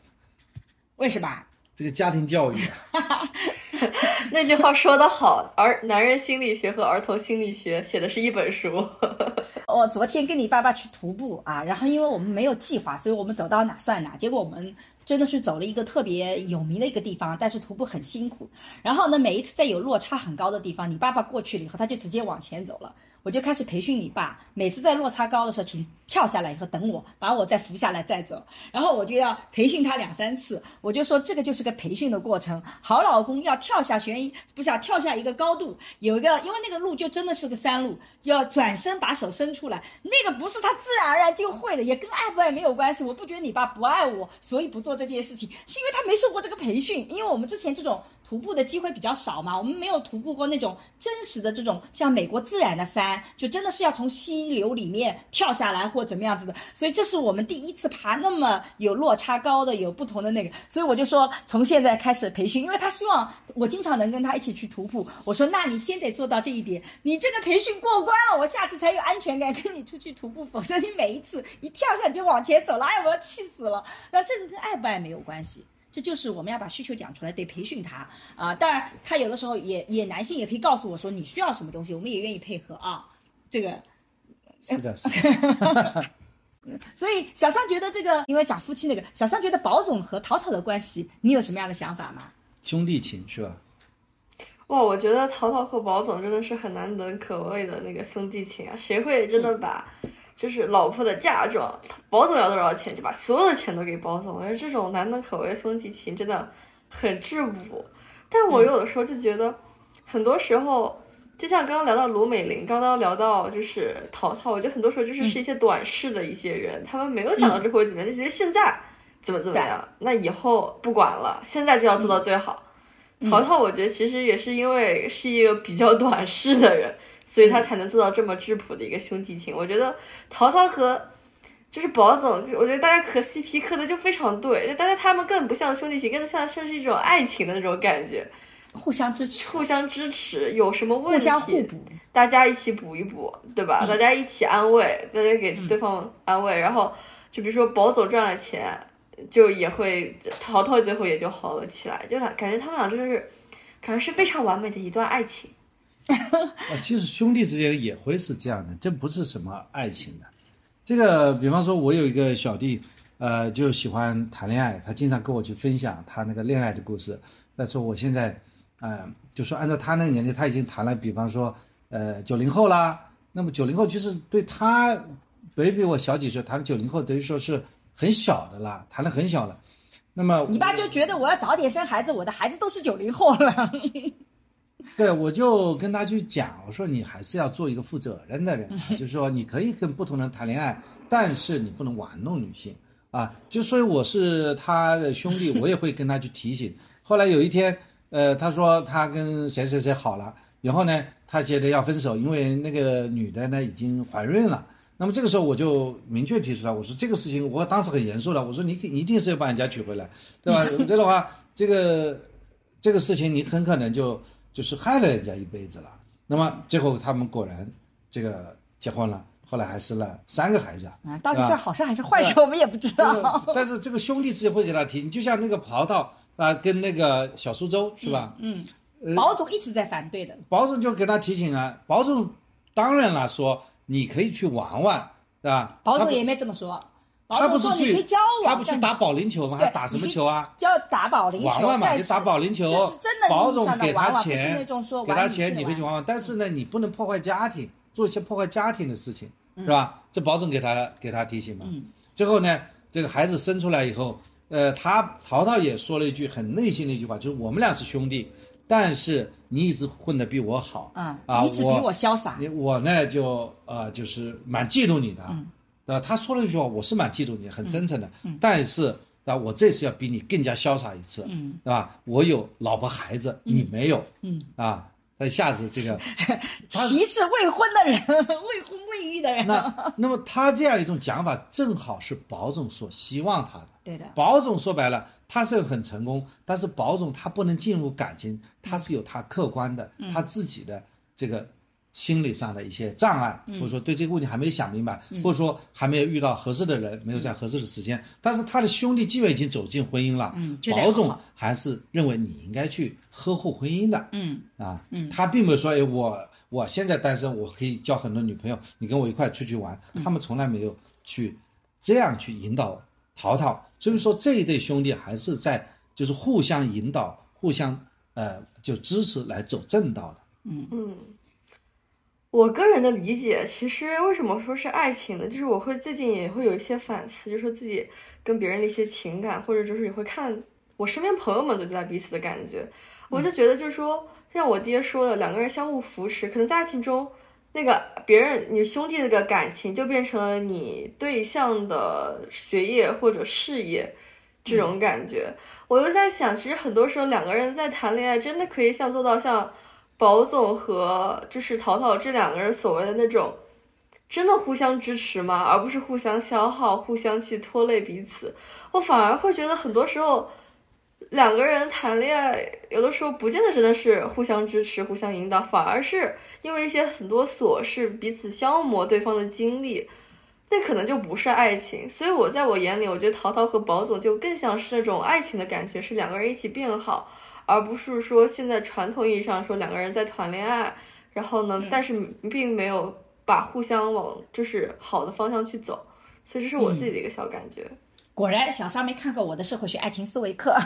为什么？这个家庭教育。(laughs) 那句话说得好，儿男人心理学和儿童心理学写的是一本书。(laughs) 我昨天跟你爸爸去徒步啊，然后因为我们没有计划，所以我们走到哪算哪。结果我们真的是走了一个特别有名的一个地方，但是徒步很辛苦。然后呢，每一次在有落差很高的地方，你爸爸过去了以后，他就直接往前走了。我就开始培训你爸，每次在落差高的时候，请跳下来以后等我，把我再扶下来再走。然后我就要培训他两三次，我就说这个就是个培训的过程。好老公要跳下悬，不是要跳下一个高度，有一个，因为那个路就真的是个山路，要转身把手伸出来，那个不是他自然而然就会的，也跟爱不爱没有关系。我不觉得你爸不爱我，所以不做这件事情，是因为他没受过这个培训，因为我们之前这种。徒步的机会比较少嘛，我们没有徒步过那种真实的这种像美国自然的山，就真的是要从溪流里面跳下来或怎么样子的，所以这是我们第一次爬那么有落差高的、有不同的那个，所以我就说从现在开始培训，因为他希望我经常能跟他一起去徒步，我说那你先得做到这一点，你这个培训过关了，我下次才有安全感跟你出去徒步，否则你每一次一跳下你就往前走了，哎，我要气死了。那这个跟爱不爱没有关系。这就是我们要把需求讲出来，得培训他啊！当然，他有的时候也也男性也可以告诉我说你需要什么东西，我们也愿意配合啊。这个是的，是的。(laughs) 所以小桑觉得这个，因为讲夫妻那个，小桑觉得宝总和淘淘的关系，你有什么样的想法吗？兄弟情是吧？哇，我觉得淘淘和宝总真的是很难能可贵的那个兄弟情啊！谁会真的把？就是老婆的嫁妆，保总要多少钱，就把所有的钱都给保总。我觉得这种难能可贵的兄弟情真的很质朴。但我有的时候就觉得，很多时候，就像刚刚聊到卢美玲，刚刚聊到就是淘淘，我觉得很多时候就是是一些短视的一些人，他们没有想到这会怎么样，就觉得现在怎么怎么样，那以后不管了，现在就要做到最好。淘淘，我觉得其实也是因为是一个比较短视的人。所以他才能做到这么质朴的一个兄弟情。我觉得淘淘和就是宝总，我觉得大家磕 CP 磕的就非常对，就大家他们更不像兄弟情，更像像是一种爱情的那种感觉，互相支持，互相支持，有什么问题，互相互补，大家一起补一补，对吧？大家一起安慰，大家给对方安慰，然后就比如说宝总赚了钱，就也会淘淘最后也就好了起来，就感感觉他们俩真的是，感觉是非常完美的一段爱情。(laughs) 啊，其实兄弟之间也会是这样的，这不是什么爱情的。这个，比方说，我有一个小弟，呃，就喜欢谈恋爱，他经常跟我去分享他那个恋爱的故事。他说我现在，呃，就说按照他那个年纪，他已经谈了，比方说，呃，九零后啦。那么九零后其实对他，baby 我小几岁，谈了九零后，等于说是很小的啦，谈的很小了。那么你爸就觉得我要早点生孩子，我的孩子都是九零后了。对，我就跟他去讲，我说你还是要做一个负责任的人，就是说你可以跟不同人谈恋爱，但是你不能玩弄女性啊。就所以我是他的兄弟，我也会跟他去提醒。后来有一天，呃，他说他跟谁谁谁好了，然后呢，他觉得要分手，因为那个女的呢已经怀孕了。那么这个时候我就明确提出来，我说这个事情我当时很严肃的，我说你你一定是要把人家娶回来，对吧？这样的话，这个这个事情你很可能就就是害了人家一辈子了。那么最后他们果然这个结婚了，后来还生了三个孩子。啊，到底是好事还是坏事，我们也不知这个道。但是这个兄弟之间会给他提醒，就像那个葡萄啊，跟那个小苏州是吧？嗯，保总一直在反对的。保总就给他提醒啊，保总当然了说你可以去玩玩，对吧？保总也没这么说，保他不是去他不去打保龄球吗？对他打什么球啊？要打保龄球，玩玩嘛，但就打保龄球这是真的，保总给他钱给他钱你可以去玩玩，但是呢，你不能破坏家庭，做一些破坏家庭的事情，是吧？这保总给他给他提醒嘛。嗯最后呢，这个孩子生出来以后，呃，他曹操也说了一句很内心的一句话，就是我们俩是兄弟，但是你一直混得比我好，嗯啊，你只比我潇洒。你我呢就呃就是蛮嫉妒你的，嗯啊，他说了一句话，我是蛮嫉妒你，很真诚的，但是啊，我这次要比你更加潇洒一次，嗯，对吧？我有老婆孩子，你没有，嗯啊，那一下子这个，(laughs) 歧视未婚的人，(laughs) 未婚未育的人。那 (laughs) 那么他这样一种讲法，正好是保总所希望他的。对的，保总说白了，他是很成功，但是保总他不能进入感情，他是有他客观的、嗯他自己的这个心理上的一些障碍，嗯或者说对这个问题还没想明白，或者说还没有遇到合适的人，没有在合适的时间。但是他的兄弟既然已经走进婚姻了，保总还是认为你应该去呵护婚姻的。嗯啊，嗯他并没有说，哎，我我现在单身，我可以交很多女朋友，你跟我一块出去玩。嗯他们从来没有去这样去引导淘淘，所以说这一对兄弟还是在就是互相引导、互相呃就支持来走正道的。嗯嗯，我个人的理解，其实为什么说是爱情呢？就是我会最近也会有一些反思，就说自己跟别人的一些情感，或者就是也会看我身边朋友们对待彼此的感觉，我就觉得就是说，像我爹说的，两个人相互扶持，可能在爱情中。那个别人，你兄弟那个感情就变成了你对象的学业或者事业这种感觉。我又在想，其实很多时候两个人在谈恋爱，真的可以像做到像宝总和就是淘淘这两个人所谓的那种，真的互相支持吗？而不是互相消耗、互相去拖累彼此。我反而会觉得很多时候，两个人谈恋爱，有的时候不见得真的是互相支持、互相引导，反而是因为一些很多琐事彼此消磨对方的精力。那可能就不是爱情，所以我在我眼里，我觉得淘淘和宝总就更像是那种爱情的感觉，是两个人一起变好，而不是说现在传统意义上说两个人在谈恋爱，然后呢，但是并没有把互相往就是好的方向去走，所以这是我自己的一个小感觉。果然，小沙没看过我的社会学爱情思维课。(laughs)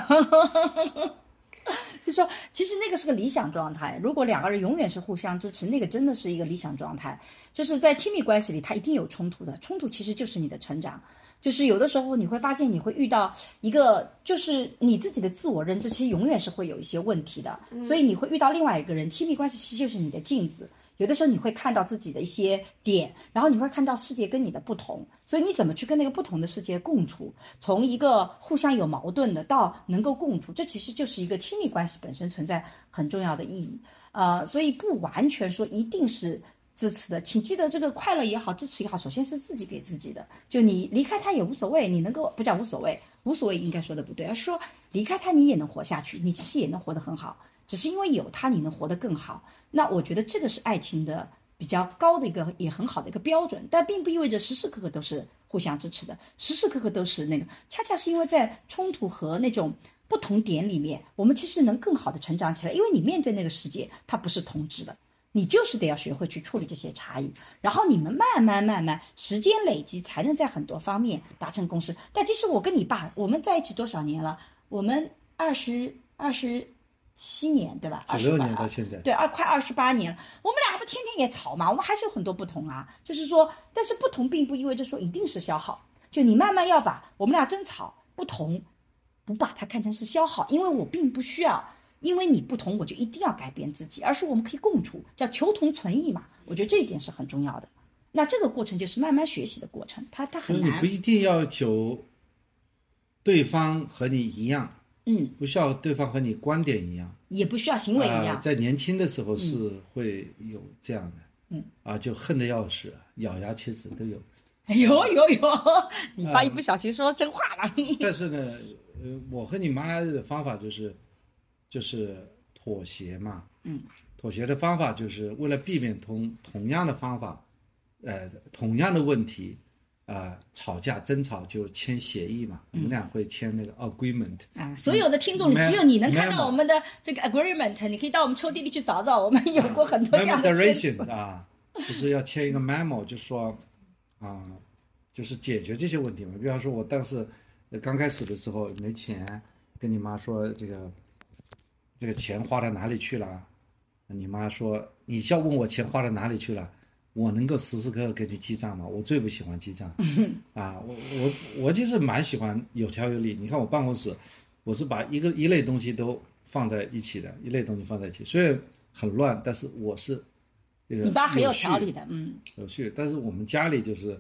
就说，其实那个是个理想状态。如果两个人永远是互相支持，那个真的是一个理想状态。就是在亲密关系里，它一定有冲突的，冲突其实就是你的成长。就是有的时候你会发现，你会遇到一个，就是你自己的自我认知，其实永远是会有一些问题的。所以你会遇到另外一个人，亲密关系其实就是你的镜子。有的时候你会看到自己的一些点，然后你会看到世界跟你的不同，所以你怎么去跟那个不同的世界共处？从一个互相有矛盾的到能够共处，这其实就是一个亲密关系本身存在很重要的意义。呃，所以不完全说一定是支持的，请记得这个快乐也好，支持也好，首先是自己给自己的。就你离开他也无所谓，你能够不讲无所谓，无所谓应该说的不对，而是说离开他你也能活下去，你其实也能活得很好。只是因为有他，你能活得更好。那我觉得这个是爱情的比较高的一个也很好的一个标准，但并不意味着时时刻刻都是互相支持的，时时刻刻都是那个。恰恰是因为在冲突和那种不同点里面，我们其实能更好的成长起来。因为你面对那个世界，它不是同质的，你就是得要学会去处理这些差异，然后你们慢慢慢慢时间累积，才能在很多方面达成共识。但其实我跟你爸，我们在一起多少年了？我们二十二十。七年对吧？九六28年到现在，对，二快二十八年了，我们两个不天天也吵嘛，我们还是有很多不同啊。就是说，但是不同并不意味着说一定是消耗。就你慢慢要把我们俩争吵不同，不把它看成是消耗，因为我并不需要，因为你不同我就一定要改变自己，而是我们可以共处，叫求同存异嘛。我觉得这一点是很重要的。那这个过程就是慢慢学习的过程，它它很难就是你不。一定要求对方和你一样，嗯，不需要对方和你观点一样。也不需要行为一呃样。在年轻的时候是会有这样的，嗯，啊，就恨得要死，咬牙切齿都有。(laughs) 有有有，(laughs) 你爸一不小心说真话了。但是呢，呃，我和你妈的方法就是，就是妥协嘛。嗯，妥协的方法就是为了避免同同样的方法，呃，同样的问题，啊、吵架争吵就签协议嘛。我们俩会签那个 agreement。啊，所有的听众里只有你能看到我们的这个 agreement，你可以到我们抽屉里去找找，我们有过很多这样的签字 Memo 啊，就是要签一个 memo，就说啊、就是解决这些问题嘛。比方说，我当时呃刚开始的时候没钱，跟你妈说这个这个钱花到哪里去了，你妈说你要问我钱花到哪里去了。我能够时时刻刻给你记账吗？我最不喜欢记账，(laughs) 啊，我我我就是蛮喜欢有条有理。你看我办公室，我是把一个一类东西都放在一起的，一类东西放在一起，虽然很乱，但是我是这个你爸很有条理的，嗯，有趣。但是我们家里就是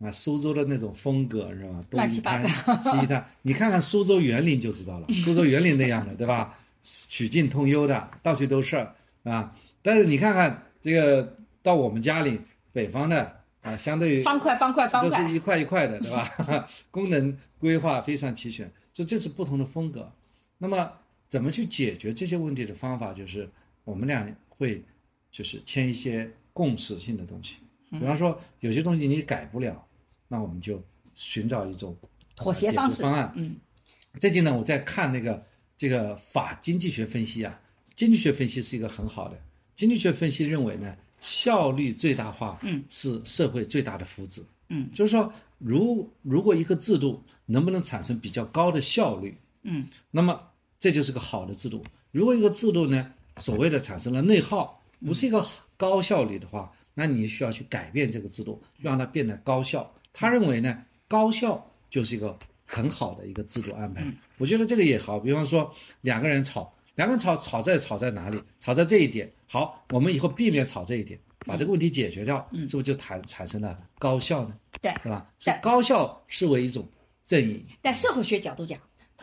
啊，苏州的那种风格，是吧？东一乱七八摊西 (laughs) 一摊，你看看苏州园林就知道了，苏州园林那样的，对吧？曲径通幽的，到处都是啊。但是你看看这个到我们家里北方的啊，相对于方块方块方块都是，一块一块的，对吧？(laughs) 功能规划非常齐全，这这是不同的风格。那么怎么去解决这些问题的方法，就是我们俩会就是签一些共识性的东西，比方说有些东西你改不了，那我们就寻找一种妥协方式方案。嗯，最近呢，我在看那个这个法经济学分析啊，经济学分析是一个很好的。经济学分析认为呢，效率最大化，嗯，是社会最大的福祉，嗯，就是说，如如果一个制度能不能产生比较高的效率，嗯，那么这就是个好的制度。如果一个制度呢，所谓的产生了内耗，不是一个高效率的话，那你需要去改变这个制度，让它变得高效。他认为呢，高效就是一个很好的一个制度安排。我觉得这个也好，比方说两个人吵，两个人吵吵在吵在哪里？吵在这一点。好，我们以后避免吵这一点，把这个问题解决掉，是不是就产产生了高效呢？对。是吧？高效视为一种正义。但社会学角度讲，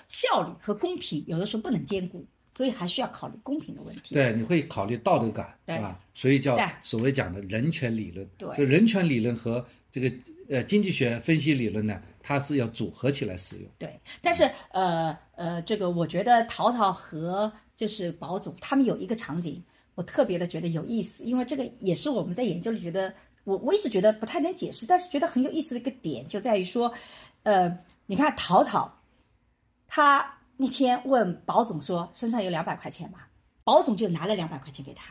效率和公平有的时候不能兼顾，所以还需要考虑公平的问题。对，你会考虑道德感，对吧？所以叫所谓讲的人权理论。对就人权理论和这个呃经济学分析理论呢，它是要组合起来使用。对，但是呃呃，这个我觉得淘淘和就是宝总他们有一个场景，我特别的觉得有意思，因为这个也是我们在研究里觉得我我一直觉得不太能解释，但是觉得很有意思的一个点就在于说，呃，你看淘淘，他那天问宝总说身上有两百块钱吧，宝总就拿了两百块钱给他，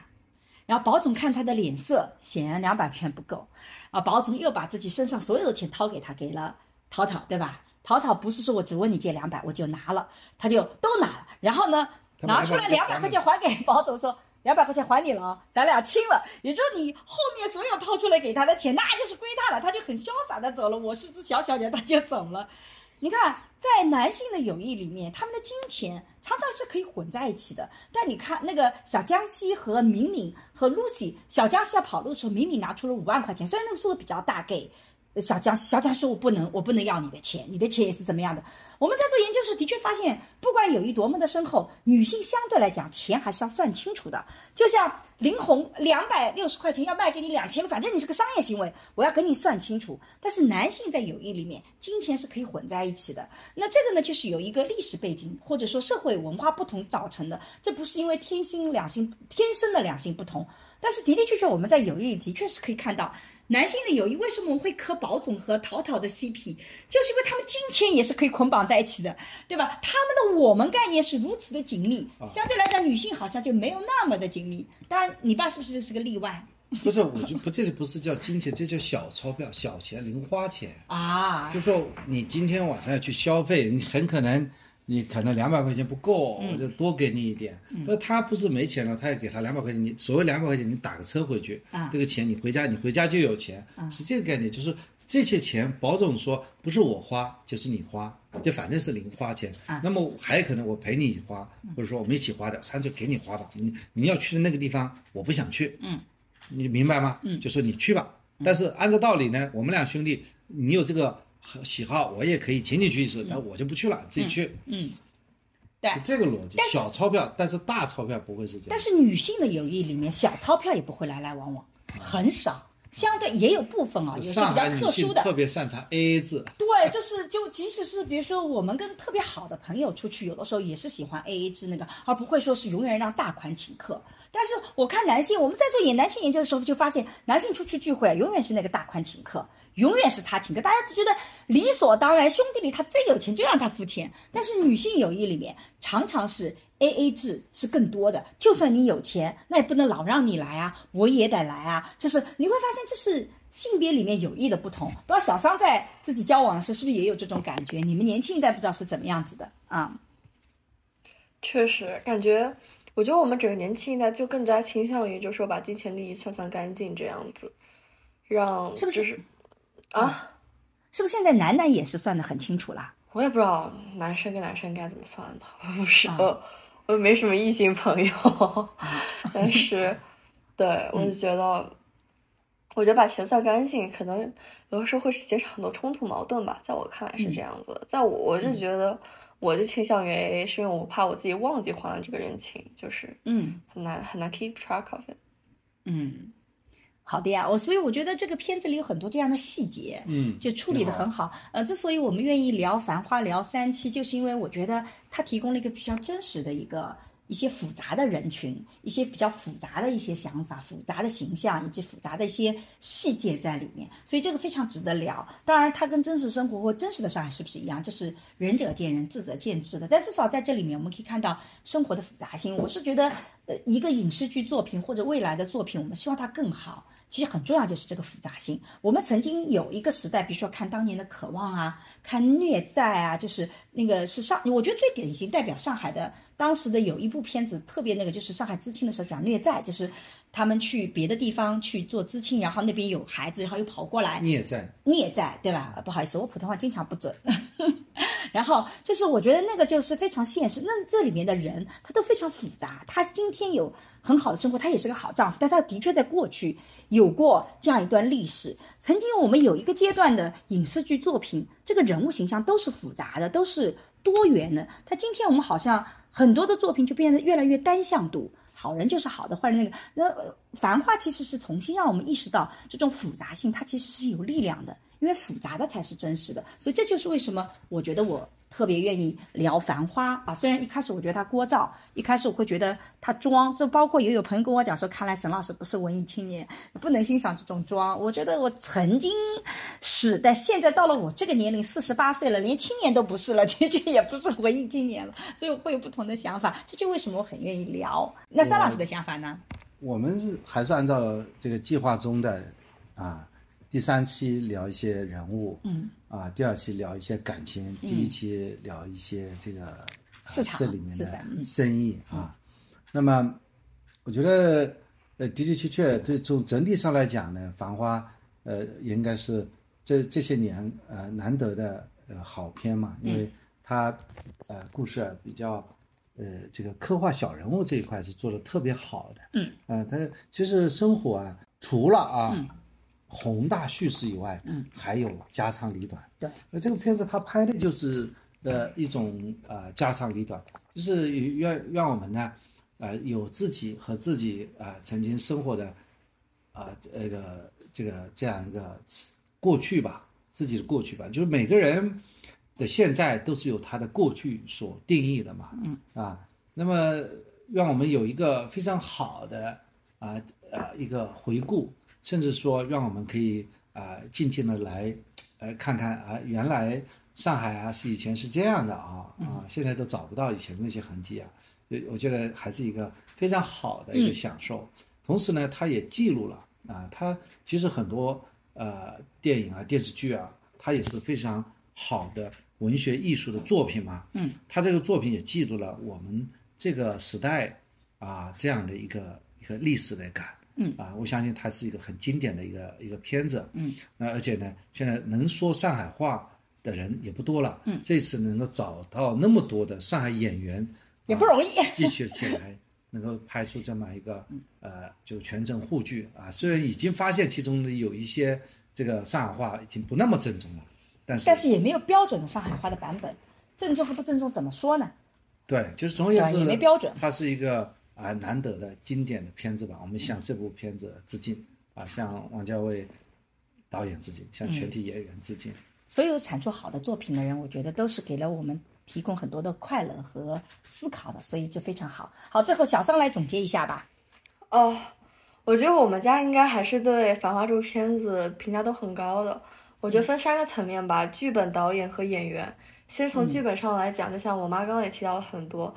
然后宝总看他的脸色，显然两百片不够，啊，宝总又把自己身上所有的钱掏给他，给了淘淘，对吧？淘淘不是说我只问你借两百我就拿了，他就都拿了，然后呢，拿出来两百块钱还给宝总说。两百块钱还你了啊，咱俩清了。也就是你后面所有掏出来给他的钱，那就是归他了，他就很潇洒的走了。我是只小小鸟，他就走了。你看，在男性的友谊里面，他们的金钱常常是可以混在一起的。但你看那个小江西和敏敏和 Lucy，小江西要跑路的时候，敏敏拿出了五万块钱，虽然那个数额比较大，给小江。小江说：“我不能，我不能要你的钱，你的钱也是怎么样的。”我们在做研究时，的确发现，不管友谊多么的深厚，女性相对来讲，钱还是要算清楚的。就像林红两百六十块钱要卖给你两千，反正你是个商业行为，我要跟你算清楚。但是男性在友谊里面，金钱是可以混在一起的。那这个呢，就是有一个历史背景或者说社会文化不同造成的，这不是因为天性两性天生的两性不同。但是的的确确，我们在友谊里的确是可以看到，男性的友谊为什么我们会磕宝总和淘淘的 CP，就是因为他们金钱也是可以捆绑在一起的，对吧？他们的我们概念是如此的紧密，相对来讲，女性好像就没有那么的紧密。当然，你爸是不是是个例外不是，我就不，这不是叫金钱，这叫小钞票、小钱、零花钱。啊？就说你今天晚上要去消费，你很可能你可能两百块钱不够，嗯我就多给你一点。但他不是没钱了，他也给他两百块钱，你所谓两百块钱，你打个车回去，啊这个钱你回家，你回家就有钱，是这个概念，就是这些钱保总说不是我花就是你花，就反正是零花钱。啊那么还有可能我陪你花，或者说我们一起花的，干脆给你花吧。你你要去的那个地方我不想去，嗯，你明白吗？嗯，就说你去吧。但是按照道理呢，我们俩兄弟，你有这个喜好，我也可以请你去一次，那我就不去了，自己去。嗯，对是这个逻辑。小钞票，但是大钞票不会是这样。但是女性的友谊里面，小钞票也不会来来往往，很少。相对也有部分啊，有些比较特殊的，特别擅长 AA 制，对，就是就即使是比如说我们跟特别好的朋友出去，有的时候也是喜欢 A A 制那个，而不会说是永远让大款请客。但是我看男性，我们在做演男性研究的时候，就发现男性出去聚会永远是那个大款请客，永远是他请客，大家就觉得理所当然，兄弟里他最有钱就让他付钱。但是女性友谊里面常常是 A A 制是更多的，就算你有钱，那也不能老让你来啊，我也得来啊。就是你会发现这是性别里面友谊的不同。不知道小桑在自己交往的时候是不是也有这种感觉？你们年轻一代不知道是怎么样子的啊？确实，感觉，我觉得我们整个年轻一代就更加倾向于，就说把金钱利益算算干净这样子，让是不是就是啊，是不是现在男男也是算的很清楚啦？我也不知道男生跟男生该怎么算的，我不是，啊我我没什么异性朋友，(laughs) 但是，(laughs) 对我就觉得，我觉得把钱算干净，可能有的时候会减少很多冲突矛盾吧，在我看来是这样子的，在我我就觉得。我就倾向于 AA，是因为我怕我自己忘记还了这个人情，就是嗯很难很难 keep track of it。嗯，好的呀，我所以我觉得这个片子里有很多这样的细节，嗯就处理的很好。呃，之所以我们愿意聊《繁花》聊三期，就是因为我觉得它提供了一个比较真实的一个。一些复杂的人群，一些比较复杂的一些想法、复杂的形象以及复杂的一些细节在里面，所以这个非常值得聊。当然，它跟真实生活或真实的上海是不是一样？这是仁者见仁，智者见智的。但至少在这里面，我们可以看到生活的复杂性。我是觉得，呃，一个影视剧作品或者未来的作品，我们希望它更好。其实很重要就是这个复杂性。我们曾经有一个时代，比如说看当年的《渴望》啊，看《孽债》啊，就是那个是上，我觉得最典型代表上海的当时的有一部片子特别那个，就是上海知青的时候讲虐债，就是他们去别的地方去做知青，然后那边有孩子，然后又跑过来孽债。孽债，对吧？不好意思，我普通话经常不准。然后就是我觉得那个就是非常现实，那这里面的人他都非常复杂。他今天有很好的生活，他也是个好丈夫，但他的确在过去有过这样一段历史。曾经我们有一个阶段的影视剧作品，这个人物形象都是复杂的，都是多元的。他今天我们好像很多的作品就变得越来越单向度。好人就是好的，坏人那个那繁花其实是重新让我们意识到这种复杂性，它其实是有力量的。因为复杂的才是真实的，所以这就是为什么我觉得我特别愿意聊《繁花》啊。虽然一开始我觉得他聒噪，一开始我会觉得他装，就包括也有朋友跟我讲说，看来沈老师不是文艺青年，不能欣赏这种装。我觉得我曾经是，但现在到了我这个年龄，四十八岁了，连青年都不是了，(laughs) 的确也不是文艺青年了，所以我会有不同的想法。这就为什么我很愿意聊。那张老师的想法呢？我们是还是按照这个计划中的啊。第三期聊一些人物，嗯，啊，第二期聊一些感情，第一期聊一些这个、嗯、市场这里面的嗯、生意啊。那么，我觉得呃的的确确对从整体上来讲呢，《繁花》呃应该是这这些年呃难得的呃好片嘛，因为它呃故事比较呃这个刻画小人物这一块是做的特别好的，嗯，啊，它其实生活啊除了啊。嗯宏大叙事以外，嗯，还有家长里短。对，那这个片子它拍的就是呃一种呃家长里短，就是让让我们呢，呃有自己和自己啊、呃、曾经生活的啊这、呃、个这个这样一个过去吧，自己的过去吧，就是每个人的现在都是由他的过去所定义的嘛，嗯啊，那么让我们有一个非常好的啊呃一个回顾。甚至说，让我们可以啊、呃、静静的来，呃看看啊，原来上海啊是以前是这样的啊啊，现在都找不到以前那些痕迹啊，我觉得还是一个非常好的一个享受。嗯、同时呢，它也记录了啊，它其实很多呃电影啊、电视剧啊，它也是非常好的文学艺术的作品嘛，嗯，它这个作品也记录了我们这个时代啊这样的一个一个历史的感，嗯啊，我相信它是一个很经典的一个一个片子，嗯，那而且呢，现在能说上海话的人也不多了，嗯，这次能够找到那么多的上海演员，也不容易。继续起来，能够拍出这么一个呃，就全程沪剧啊。虽然已经发现其中的有一些这个上海话已经不那么正宗了，但是但是也没有标准的上海话的版本，正宗和不正宗怎么说呢？对，就是总而言之也没标准它是一个啊难得的经典的片子吧。我们向这部片子致敬啊，向王家卫导演致敬，向全体演员致敬。所有产出好的作品的人，我觉得都是给了我们提供很多的快乐和思考的，所以就非常好。好，最后小桑来总结一下吧。哦，我觉得我们家应该还是对《繁花》这部片子评价都很高的。我觉得分三个层面吧，剧本、导演和演员。其实从剧本上来讲，就像我妈刚刚也提到了很多，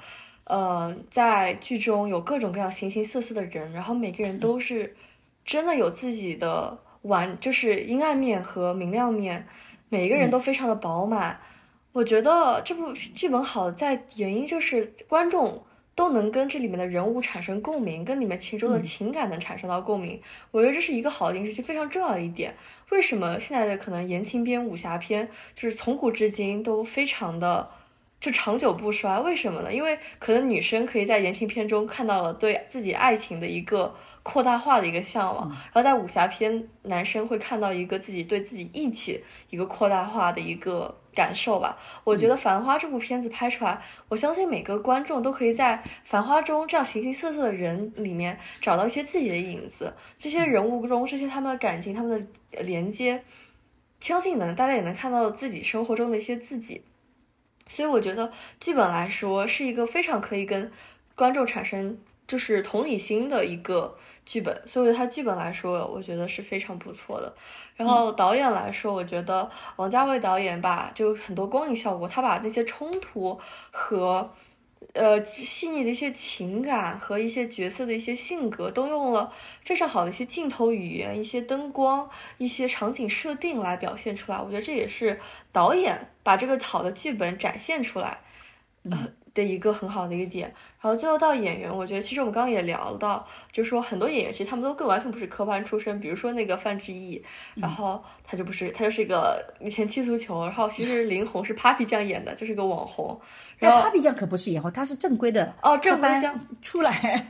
呃，在剧中有各种各样形形色色的人，然后每个人都是真的有自己的完，就是阴暗面和明亮面，每一个人都非常的饱满。我觉得这部剧本好在原因就是观众都能跟这里面的人物产生共鸣，跟里面其中的情感能产生到共鸣。我觉得这是一个好的影视剧非常重要的一点。为什么现在的可能言情片、武侠片，就是从古至今都非常的就长久不衰？为什么呢？因为可能女生可以在言情片中看到了对自己爱情的一个扩大化的一个向往，然后在武侠片，男生会看到一个自己对自己义气一个扩大化的一个感受吧。我觉得《繁花》这部片子拍出来，我相信每个观众都可以在《繁花》中这样形形色色的人里面找到一些自己的影子。这些人物中，这些他们的感情、他们的连接，相信能大家也能看到自己生活中的一些自己。所以我觉得剧本来说是一个非常可以跟观众产生就是同理心的一个剧本，所以我觉得它剧本来说，我觉得是非常不错的。然后导演来说，我觉得王家卫导演吧，就很多光影效果，他把那些冲突和呃细腻的一些情感和一些角色的一些性格，都用了非常好的一些镜头语言、一些灯光、一些场景设定来表现出来。我觉得这也是导演把这个好的剧本展现出来，呃的一个很好的一个点。然后最后到演员，我觉得其实我们刚刚也聊到，就是说很多演员其实他们都更完全不是科班出身，比如说那个范志毅，然后他就不是，他就是一个以前踢足球，然后其实林红是 Papi 酱演的，就是个网红。但然后 Papi 酱可不是演红，他是正规的哦正规 (laughs) 出来，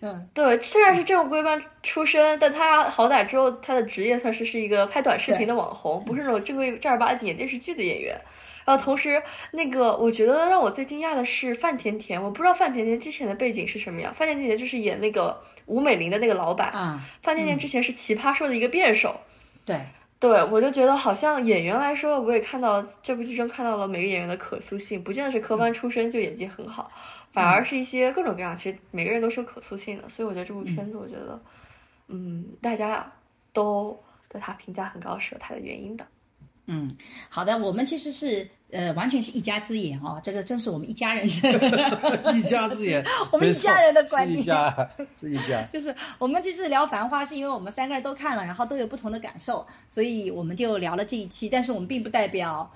嗯，对，虽然是正规班出身，但他好歹之后他的职业算是是一个拍短视频的网红，不是那种正规正儿八经演电视剧的演员。然后同时，那个我觉得让我最惊讶的是范甜甜，我不知道范甜甜之前的背景是什么样。范甜甜就是演那个吴美玲的那个老板，啊，范甜甜之前是奇葩说的一个辩手。对，对，我就觉得好像演员来说，我也看到这部剧中看到了每个演员的可塑性，不见得是科班出身就演技很好，反而是一些各种各样，其实每个人都是有可塑性的。所以我觉得这部片子，我觉得，嗯，大家都对他评价很高是有他的原因的。嗯，好的，我们其实是呃完全是一家之言哦，这个真是我们一家人的 (laughs) 一家之言，(laughs) 我们一家人的观是一点家，是一家。(laughs) 就是我们这次聊《繁花》，是因为我们三个人都看了，然后都有不同的感受，所以我们就聊了这一期。但是我们并不代表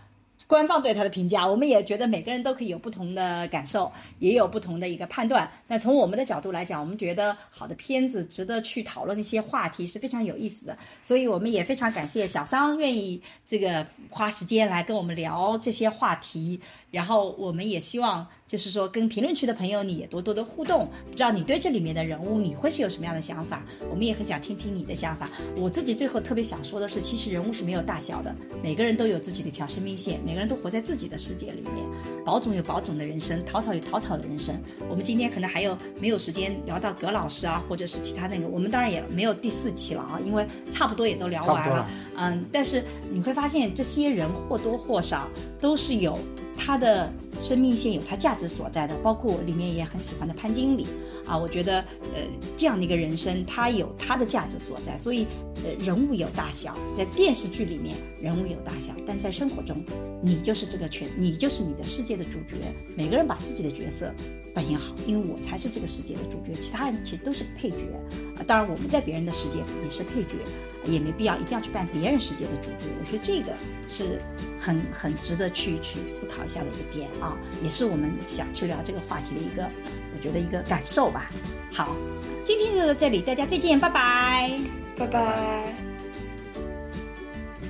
官方对他的评价，我们也觉得每个人都可以有不同的感受，也有不同的一个判断。那从我们的角度来讲，我们觉得好的片子值得去讨论一些话题是非常有意思的，所以我们也非常感谢小桑愿意这个花时间来跟我们聊这些话题。然后我们也希望，就是说跟评论区的朋友你也多多的互动，不知道你对这里面的人物你会是有什么样的想法？我们也很想听听你的想法。我自己最后特别想说的是，其实人物是没有大小的，每个人都有自己的一条生命线，每个人都活在自己的世界里面。宝总有宝总的人生，淘淘有淘淘的人生。我们今天可能还有没有时间聊到葛老师啊，或者是其他那个，我们当然也没有第四期了啊，因为差不多也都聊完了。嗯，但是你会发现，这些人或多或少都是有他的生命线，有他价值所在的。包括我里面也很喜欢的潘经理啊，我觉得呃这样的一个人生，他有他的价值所在。所以呃人物有大小，在电视剧里面人物有大小，但在生活中，你就是这个全，你就是你的世界的主角。每个人把自己的角色扮演好，因为我才是这个世界的主角，其他人其实都是配角。啊，当然我们在别人的世界也是配角，也没必要一定要去扮别人世界的主角。我觉得这个是很很值得去去思考一下的一个点啊，也是我们想去聊这个话题的一个，我觉得一个感受吧。好，今天就到这里，大家再见，拜拜，拜拜。